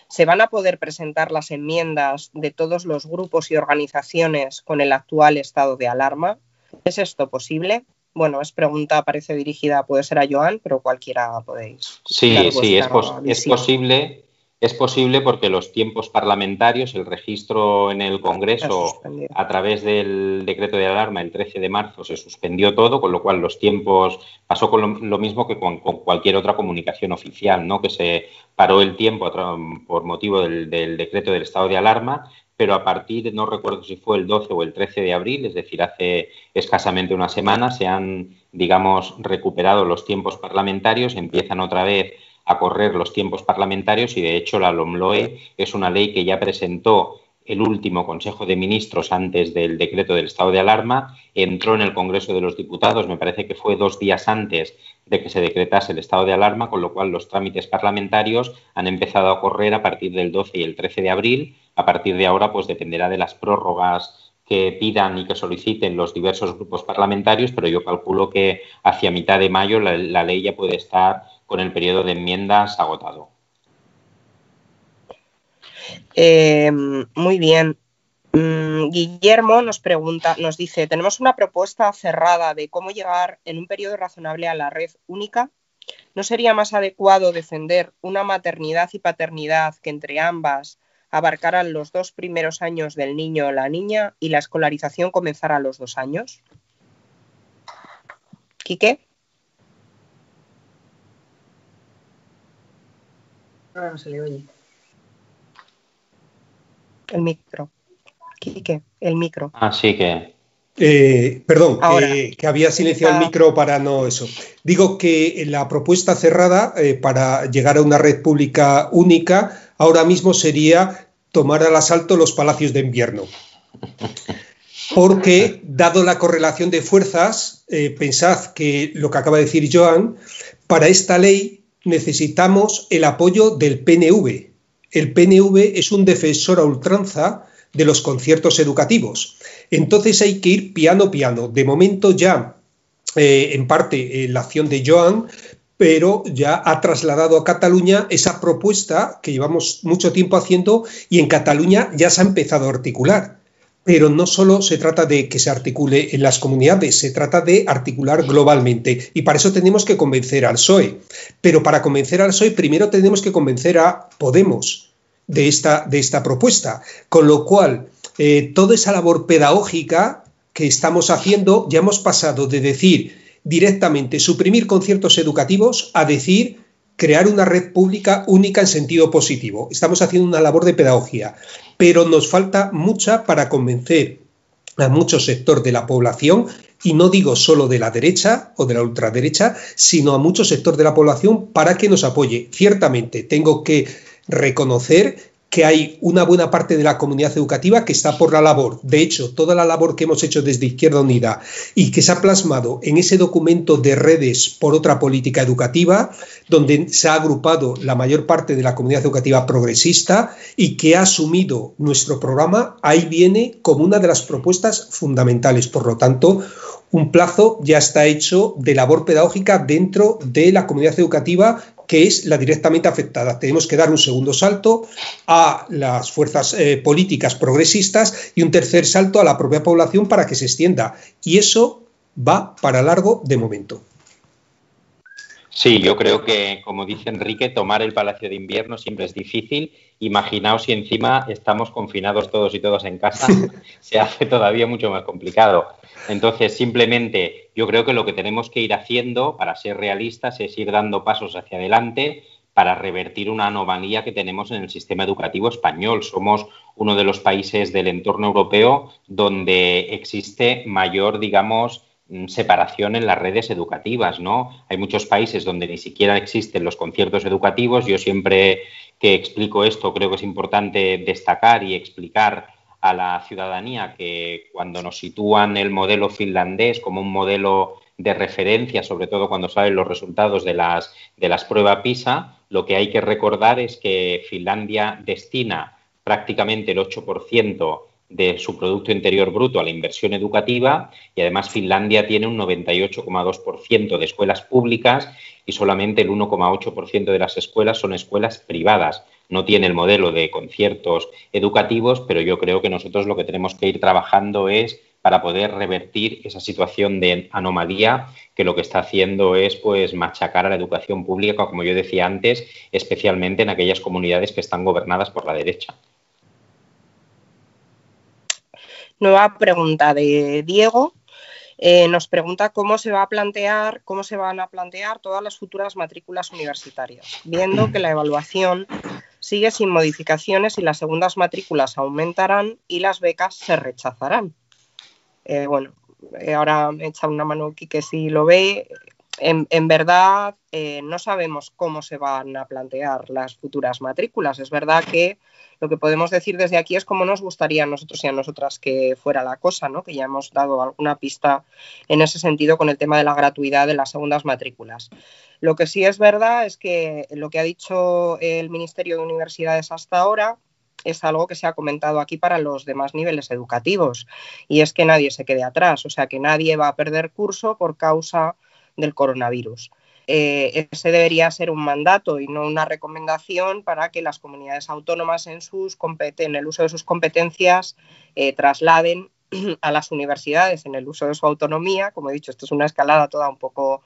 ¿Se van a poder presentar las enmiendas de todos los grupos y organizaciones con el actual estado de alarma? ¿Es esto posible? Bueno, es pregunta, parece dirigida, puede ser a Joan, pero cualquiera podéis. Sí, sí, es, es posible es posible porque los tiempos parlamentarios, el registro en el Congreso a través del decreto de alarma el 13 de marzo se suspendió todo, con lo cual los tiempos pasó con lo, mismo que con, cualquier otra comunicación oficial, ¿no? que se paró el tiempo por motivo del, del decreto del estado de alarma, pero a partir, no recuerdo si fue el 12 o el 13 de abril, es decir, hace escasamente una semana, se han, digamos, recuperado los tiempos parlamentarios, empiezan otra vez a correr los tiempos parlamentarios y de hecho la LOMLOE es una ley que ya presentó el último Consejo de Ministros antes del decreto del estado de alarma, entró en el Congreso de los Diputados, me parece que fue dos días antes de que se decretase el estado de alarma, con lo cual los trámites parlamentarios han empezado a correr a partir del 12 y el 13 de abril. A partir de ahora, pues dependerá de las prórrogas que pidan y que soliciten los diversos grupos parlamentarios, pero yo calculo que hacia mitad de mayo la, ley ya puede estar con el periodo de enmiendas agotado. Eh, muy bien. Mm, Guillermo nos pregunta, nos dice, tenemos una propuesta cerrada de cómo llegar en un periodo razonable a la red única. ¿No sería más adecuado defender una maternidad y paternidad que entre ambas abarcaran los dos primeros años del niño o la niña y la escolarización comenzara a los dos años? ¿Quique? Ahora no se le oye. El micro. Quique, el micro. Así ah, que. Eh, perdón, que había silenciado el micro para no eso. Digo que la propuesta cerrada eh, para llegar a una red pública única ahora mismo sería tomar al asalto los palacios de invierno. Porque, dado la correlación de fuerzas, eh, pensad que lo que acaba de decir Joan, para esta ley necesitamos el apoyo del PNV. El PNV es un defensor a ultranza de los conciertos educativos. Entonces hay que ir piano piano. De momento ya, eh, en parte, la acción de Joan, pero ya ha trasladado a Cataluña esa propuesta que llevamos mucho tiempo haciendo y en Cataluña ya se ha empezado a articular pero no solo se trata de que se articule en las comunidades, se trata de articular globalmente. Y para eso tenemos que convencer al PSOE. Pero para convencer al PSOE primero tenemos que convencer a Podemos de esta, de esta propuesta. Con lo cual, eh, toda esa labor pedagógica que estamos haciendo, ya hemos pasado de decir directamente suprimir conciertos educativos a decir crear una red pública única en sentido positivo. Estamos haciendo una labor de pedagogía, pero nos falta mucha para convencer a mucho sector de la población, y no digo solo de la derecha o de la ultraderecha, sino a mucho sector de la población para que nos apoye. Ciertamente, tengo que reconocer que hay una buena parte de la comunidad educativa que está por la labor. De hecho, toda la labor que hemos hecho desde Izquierda Unida y que se ha plasmado en ese documento de redes por otra política educativa, donde se ha agrupado la mayor parte de la comunidad educativa progresista y que ha asumido nuestro programa, ahí viene como una de las propuestas fundamentales. Por lo tanto, un plazo ya está hecho de labor pedagógica dentro de la comunidad educativa que es la directamente afectada. Tenemos que dar un segundo salto a las fuerzas eh, políticas progresistas y un tercer salto a la propia población para que se extienda. Y eso va para largo de momento. Sí, yo creo que, como dice Enrique, tomar el Palacio de Invierno siempre es difícil. Imaginaos si encima estamos confinados todos y todas en casa, se hace todavía mucho más complicado. Entonces, simplemente yo creo que lo que tenemos que ir haciendo, para ser realistas, es ir dando pasos hacia adelante para revertir una anomalía que tenemos en el sistema educativo español. Somos uno de los países del entorno europeo donde existe mayor, digamos, separación en las redes educativas, ¿no? Hay muchos países donde ni siquiera existen los conciertos educativos. Yo siempre que explico esto creo que es importante destacar y explicar a la ciudadanía que cuando nos sitúan el modelo finlandés como un modelo de referencia, sobre todo cuando salen los resultados de las, de las pruebas PISA, lo que hay que recordar es que Finlandia destina prácticamente el 8% de su Producto Interior Bruto a la inversión educativa y además Finlandia tiene un 98,2% de escuelas públicas y solamente el 1,8% de las escuelas son escuelas privadas no tiene el modelo de conciertos educativos, pero yo creo que nosotros lo que tenemos que ir trabajando es para poder revertir esa situación de anomalía que lo que está haciendo es pues machacar a la educación pública, como yo decía antes, especialmente en aquellas comunidades que están gobernadas por la derecha. Nueva pregunta de Diego. Eh, nos pregunta cómo se va a plantear, cómo se van a plantear todas las futuras matrículas universitarias, viendo que la evaluación sigue sin modificaciones y las segundas matrículas aumentarán y las becas se rechazarán. Eh, bueno, eh, ahora me echa una mano que si lo ve. En, verdad, eh, no sabemos cómo se van a plantear las futuras matrículas. Es verdad que lo que podemos decir desde aquí es cómo nos gustaría a nosotros y a nosotras que fuera la cosa, ¿no? que ya hemos dado alguna pista en ese sentido con el tema de la gratuidad de las segundas matrículas. Lo que sí es verdad es que lo que ha dicho el Ministerio de Universidades hasta ahora es algo que se ha comentado aquí para los demás niveles educativos y es que nadie se quede atrás, o sea que nadie va a perder curso por causa del coronavirus. Eh, ese debería ser un mandato y no una recomendación para que las comunidades autónomas en, sus el uso de sus competencias eh, trasladen a las universidades en el uso de su autonomía. Como he dicho, esto es una escalada toda un poco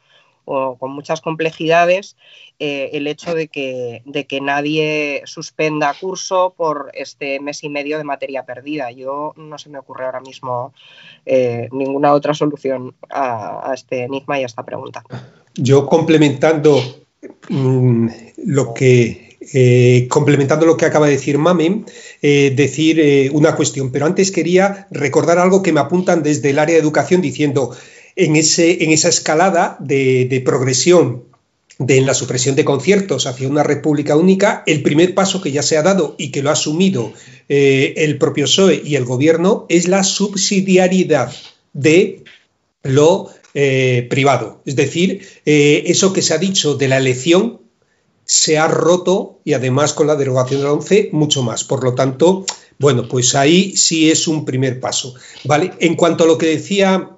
con muchas complejidades eh, el hecho de que, de que nadie suspenda curso por este mes y medio de materia perdida. Yo no se me ocurre ahora mismo eh, ninguna otra solución a, este enigma y a esta pregunta. Yo complementando mm, lo que eh, complementando lo que acaba de decir Mame, decir una cuestión, pero antes quería recordar algo que me apuntan desde el área de educación diciendo en, en esa escalada de, progresión de la supresión de conciertos hacia una república única, el primer paso que ya se ha dado y que lo ha asumido eh, el propio PSOE y el gobierno es la subsidiariedad de lo eh, privado. Es decir, eh, eso que se ha dicho de la elección se ha roto y además con la derogación de la 11 mucho más. Por lo tanto, bueno, pues ahí sí es un primer paso. ¿vale? En cuanto a lo que decía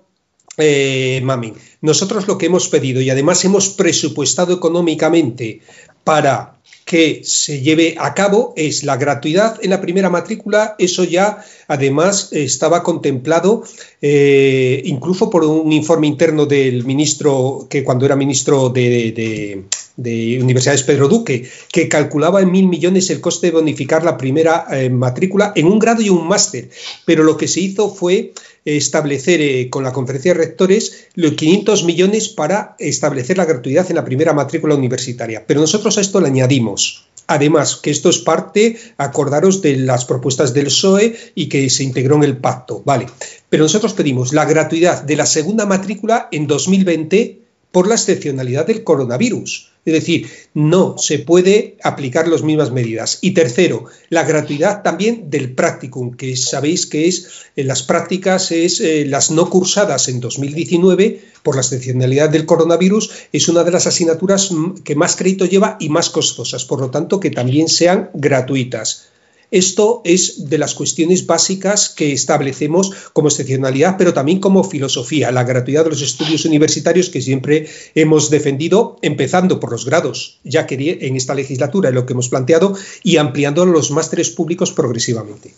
eh, Mami, nosotros lo que hemos pedido y además hemos presupuestado económicamente para que se lleve a cabo es la gratuidad en la primera matrícula. Eso ya además estaba contemplado eh, incluso por un informe interno del ministro que cuando era ministro de, de Universidades Pedro Duque, que calculaba en mil millones el coste de bonificar la primera eh, matrícula en un grado y un máster. Pero lo que se hizo fue establecer eh, con la conferencia de rectores los 500 millones para establecer la gratuidad en la primera matrícula universitaria. Pero nosotros a esto le añadimos Además, que esto es parte, acordaros de las propuestas del PSOE y que se integró en el pacto. Vale. Pero nosotros pedimos la gratuidad de la segunda matrícula en 2020 por la excepcionalidad del coronavirus. Es decir, no se puede aplicar las mismas medidas. Y tercero, la gratuidad también del practicum, que sabéis que es en las prácticas, es eh, las no cursadas en 2019 por la excepcionalidad del coronavirus, es una de las asignaturas que más crédito lleva y más costosas, por lo tanto, que también sean gratuitas. Esto es de las cuestiones básicas que establecemos como excepcionalidad, pero también como filosofía, la gratuidad de los estudios universitarios que siempre hemos defendido, empezando por los grados, ya que en esta legislatura es lo que hemos planteado, y ampliando los másteres públicos progresivamente.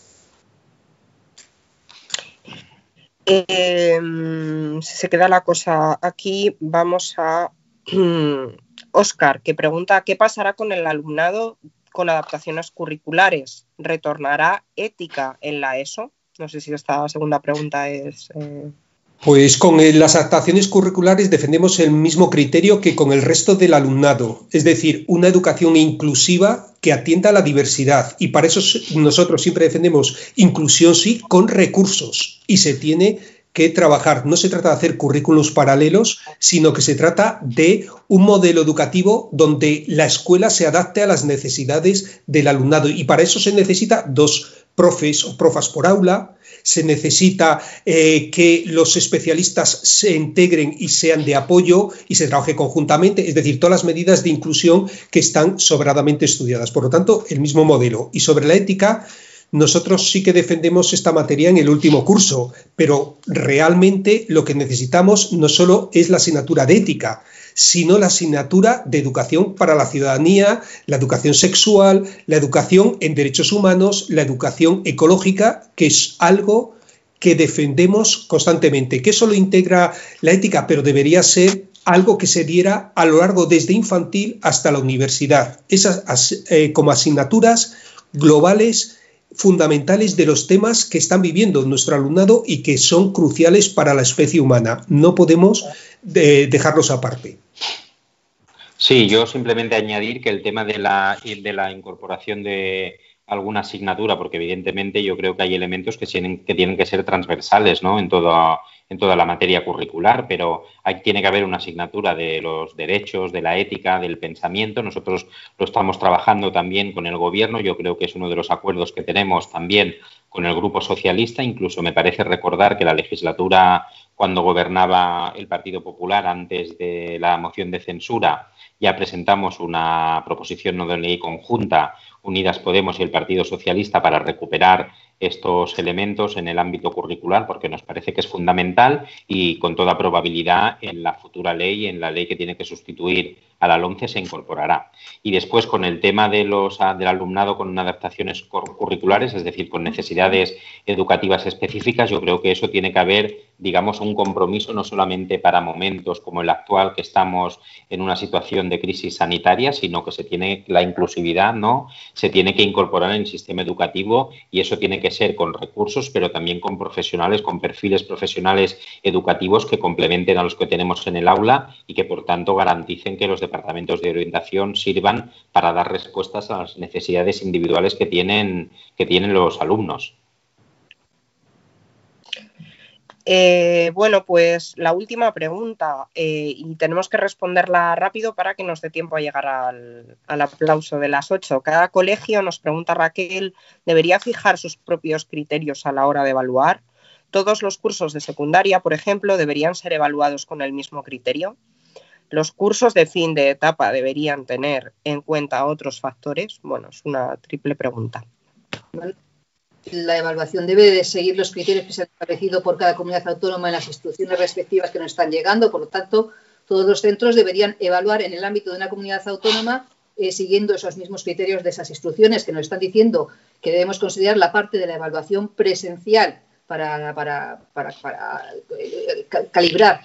Si se queda la cosa aquí, vamos a Oscar, que pregunta qué pasará con el alumnado con adaptaciones curriculares. ¿Retornará ética en la ESO? No sé si esta segunda pregunta es... Eh, pues con las adaptaciones curriculares defendemos el mismo criterio que con el resto del alumnado, es decir, una educación inclusiva que atienda a la diversidad. Y para eso nosotros siempre defendemos inclusión sí con recursos y se tiene que trabajar. No se trata de hacer currículos paralelos, sino que se trata de un modelo educativo donde la escuela se adapte a las necesidades del alumnado. Y para eso se necesita dos profes o profas por aula, se necesita eh, que los especialistas se integren y sean de apoyo y se trabaje conjuntamente, es decir, todas las medidas de inclusión que están sobradamente estudiadas. Por lo tanto, el mismo modelo. Y sobre la ética, nosotros sí que defendemos esta materia en el último curso, pero realmente lo que necesitamos no solo es la asignatura de ética, sino la asignatura de educación para la ciudadanía, la educación sexual, la educación en derechos humanos, la educación ecológica, que es algo que defendemos constantemente, que eso lo integra la ética, pero debería ser algo que se diera a lo largo desde infantil hasta la universidad, esas eh, como asignaturas globales fundamentales de los temas que están viviendo nuestro alumnado y que son cruciales para la especie humana. No podemos eh, dejarlos aparte. Sí, yo simplemente añadir que el tema de la, de la incorporación de alguna asignatura, porque evidentemente yo creo que hay elementos que tienen que, ser transversales ¿no? en, todo, en toda la materia curricular, pero hay, tiene que haber una asignatura de los derechos, de la ética, del pensamiento. Nosotros lo estamos trabajando también con el Gobierno. Yo creo que es uno de los acuerdos que tenemos también con el Grupo Socialista. Incluso me parece recordar que la legislatura, cuando gobernaba el Partido Popular antes de la moción de censura, ya presentamos una proposición no de ley conjunta Unidas Podemos y el Partido Socialista para recuperar estos elementos en el ámbito curricular porque nos parece que es fundamental y con toda probabilidad en la futura ley, en la ley que tiene que sustituir a la LOMCE se incorporará. Y después con el tema de los, del alumnado con adaptaciones curriculares, es decir, con necesidades educativas específicas, yo creo que eso tiene que haber, digamos, un compromiso no solamente para momentos como el actual, que estamos en una situación de crisis sanitaria, sino que se tiene la inclusividad, ¿no? Se tiene que incorporar en el sistema educativo y eso tiene que ser con recursos, pero también con profesionales, con perfiles profesionales educativos que complementen a los que tenemos en el aula y que, por tanto, garanticen que los departamentos de orientación sirvan para dar respuestas a las necesidades individuales que tienen, que tienen los alumnos. Eh, bueno, pues la última pregunta, eh, y tenemos que responderla rápido para que nos dé tiempo a llegar al, al, aplauso de las ocho. Cada colegio, nos pregunta Raquel, debería fijar sus propios criterios a la hora de evaluar. Todos los cursos de secundaria, por ejemplo, deberían ser evaluados con el mismo criterio. Los cursos de fin de etapa deberían tener en cuenta otros factores. Bueno, es una triple pregunta la evaluación debe de seguir los criterios que se han establecido por cada comunidad autónoma en las instrucciones respectivas que nos están llegando. Por lo tanto, todos los centros deberían evaluar en el ámbito de una comunidad autónoma eh, siguiendo esos mismos criterios de esas instrucciones que nos están diciendo que debemos considerar la parte de la evaluación presencial para, para, para, para eh, calibrar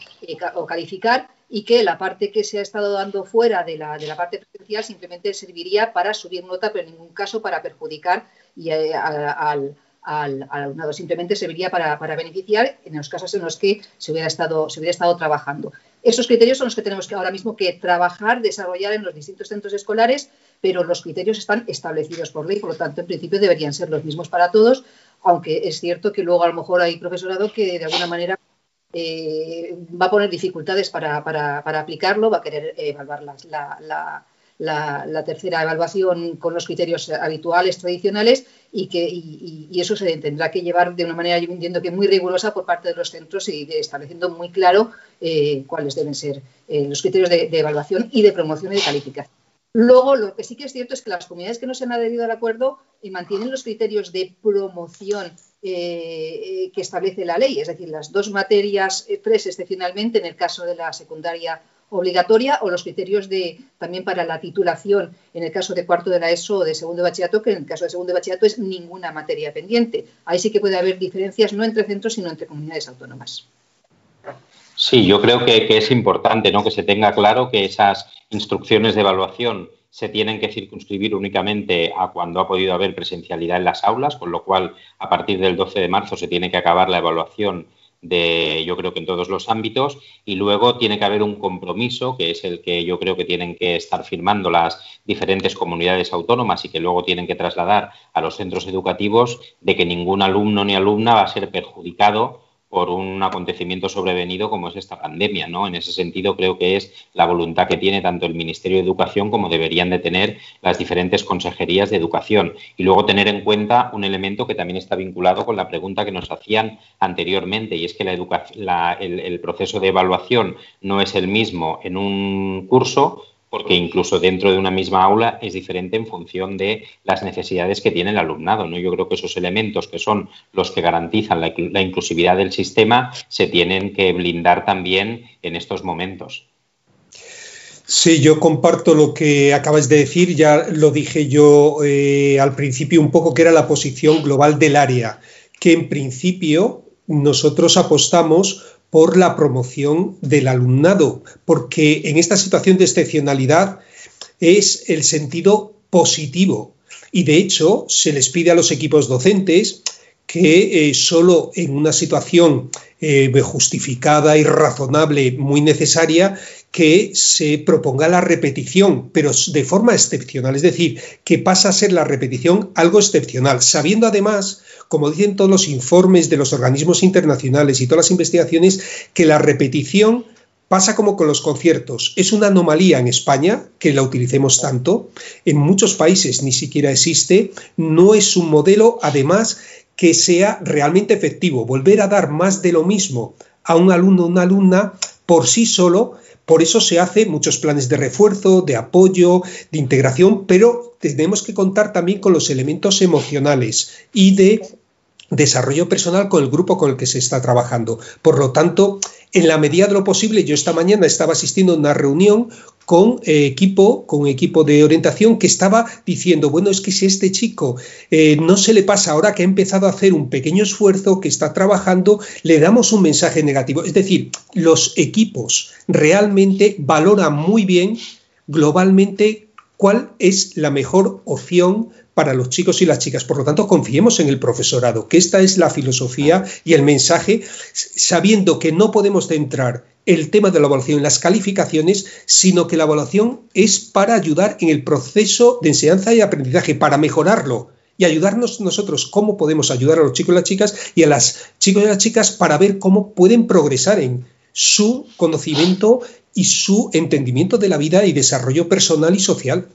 o calificar y que la parte que se ha estado dando fuera de la, de la parte presencial simplemente serviría para subir nota, pero en ningún caso para perjudicar y, eh, al, al, alumnado, simplemente serviría para, para, beneficiar en los casos en los que se hubiera, estado, se hubiera estado trabajando. Esos criterios son los que tenemos que ahora mismo que trabajar, desarrollar en los distintos centros escolares, pero los criterios están establecidos por ley, por lo tanto, en principio deberían ser los mismos para todos, aunque es cierto que luego a lo mejor hay profesorado que de alguna manera eh, va a poner dificultades para, para, para, aplicarlo, va a querer evaluar la, la, la, la, tercera evaluación con los criterios habituales, tradicionales, y que y, y eso se tendrá que llevar de una manera, yo entiendo que muy rigurosa por parte de los centros y estableciendo muy claro eh, cuáles deben ser eh, los criterios de, de, evaluación y de promoción y de calificación. Luego, lo que sí que es cierto es que las comunidades que no se han adherido al acuerdo eh, mantienen los criterios de promoción eh, que establece la ley, es decir, las dos materias, eh, tres excepcionalmente en el caso de la secundaria obligatoria o los criterios de también para la titulación en el caso de cuarto de la ESO o de segundo bachillerato, que en el caso de segundo bachillerato es ninguna materia pendiente. Ahí sí que puede haber diferencias no entre centros, sino entre comunidades autónomas. Sí, yo creo que, que es importante ¿no? que se tenga claro que esas instrucciones de evaluación se tienen que circunscribir únicamente a cuando ha podido haber presencialidad en las aulas, con lo cual a partir del 12 de marzo se tiene que acabar la evaluación de, yo creo que en todos los ámbitos, y luego tiene que haber un compromiso, que es el que yo creo que tienen que estar firmando las diferentes comunidades autónomas y que luego tienen que trasladar a los centros educativos, de que ningún alumno ni alumna va a ser perjudicado por un acontecimiento sobrevenido como es esta pandemia, ¿no? En ese sentido creo que es la voluntad que tiene tanto el Ministerio de Educación como deberían de tener las diferentes consejerías de educación y luego tener en cuenta un elemento que también está vinculado con la pregunta que nos hacían anteriormente y es que la el proceso de evaluación no es el mismo en un curso porque incluso dentro de una misma aula es diferente en función de las necesidades que tiene el alumnado. ¿no? Yo creo que esos elementos que son los que garantizan la, inclusividad del sistema se tienen que blindar también en estos momentos. Sí, yo comparto lo que acabas de decir, ya lo dije yo eh, al principio un poco, que era la posición global del área, que en principio nosotros apostamos por la promoción del alumnado, porque en esta situación de excepcionalidad es el sentido positivo. Y de hecho, se les pide a los equipos docentes que eh, solo en una situación eh, justificada y razonable, muy necesaria, que se proponga la repetición, pero de forma excepcional, es decir, que pasa a ser la repetición algo excepcional, sabiendo además, como dicen todos los informes de los organismos internacionales y todas las investigaciones, que la repetición pasa como con los conciertos. Es una anomalía en España que la utilicemos tanto. En muchos países ni siquiera existe. No es un modelo, además, que sea realmente efectivo. Volver a dar más de lo mismo a un alumno o una alumna por sí solo, por eso se hacen muchos planes de refuerzo, de apoyo, de integración, pero tenemos que contar también con los elementos emocionales y de desarrollo personal con el grupo con el que se está trabajando. Por lo tanto, en la medida de lo posible, yo esta mañana estaba asistiendo a una reunión con eh, equipo, con equipo de orientación que estaba diciendo, bueno, es que si este chico eh, no se le pasa ahora que ha empezado a hacer un pequeño esfuerzo, que está trabajando, le damos un mensaje negativo. Es decir, los equipos realmente valoran muy bien globalmente cuál es la mejor opción para los chicos y las chicas. Por lo tanto, confiemos en el profesorado, que esta es la filosofía y el mensaje, sabiendo que no podemos centrar el tema de la evaluación en las calificaciones, sino que la evaluación es para ayudar en el proceso de enseñanza y aprendizaje, para mejorarlo y ayudarnos nosotros cómo podemos ayudar a los chicos y las chicas y a las chicos y las chicas para ver cómo pueden progresar en su conocimiento y su entendimiento de la vida y desarrollo personal y social.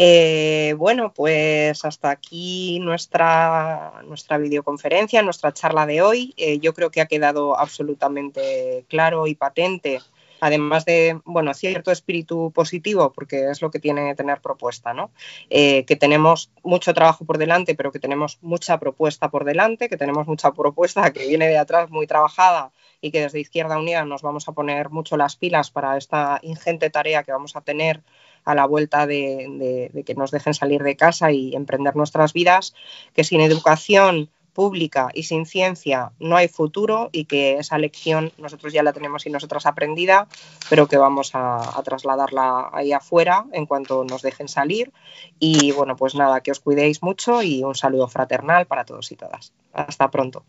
Eh, bueno, pues hasta aquí nuestra, nuestra videoconferencia, nuestra charla de hoy. Eh, yo creo que ha quedado absolutamente claro y patente, además de, bueno, cierto espíritu positivo, porque es lo que tiene tener propuesta, ¿no? Eh, que tenemos mucho trabajo por delante, pero que tenemos mucha propuesta por delante, que tenemos mucha propuesta que viene de atrás muy trabajada y que desde Izquierda Unida nos vamos a poner mucho las pilas para esta ingente tarea que vamos a tener a la vuelta de, que nos dejen salir de casa y emprender nuestras vidas, que sin educación pública y sin ciencia no hay futuro y que esa lección nosotros ya la tenemos y nosotras aprendida, pero que vamos a, trasladarla ahí afuera en cuanto nos dejen salir. Y bueno, pues nada, que os cuidéis mucho y un saludo fraternal para todos y todas. Hasta pronto.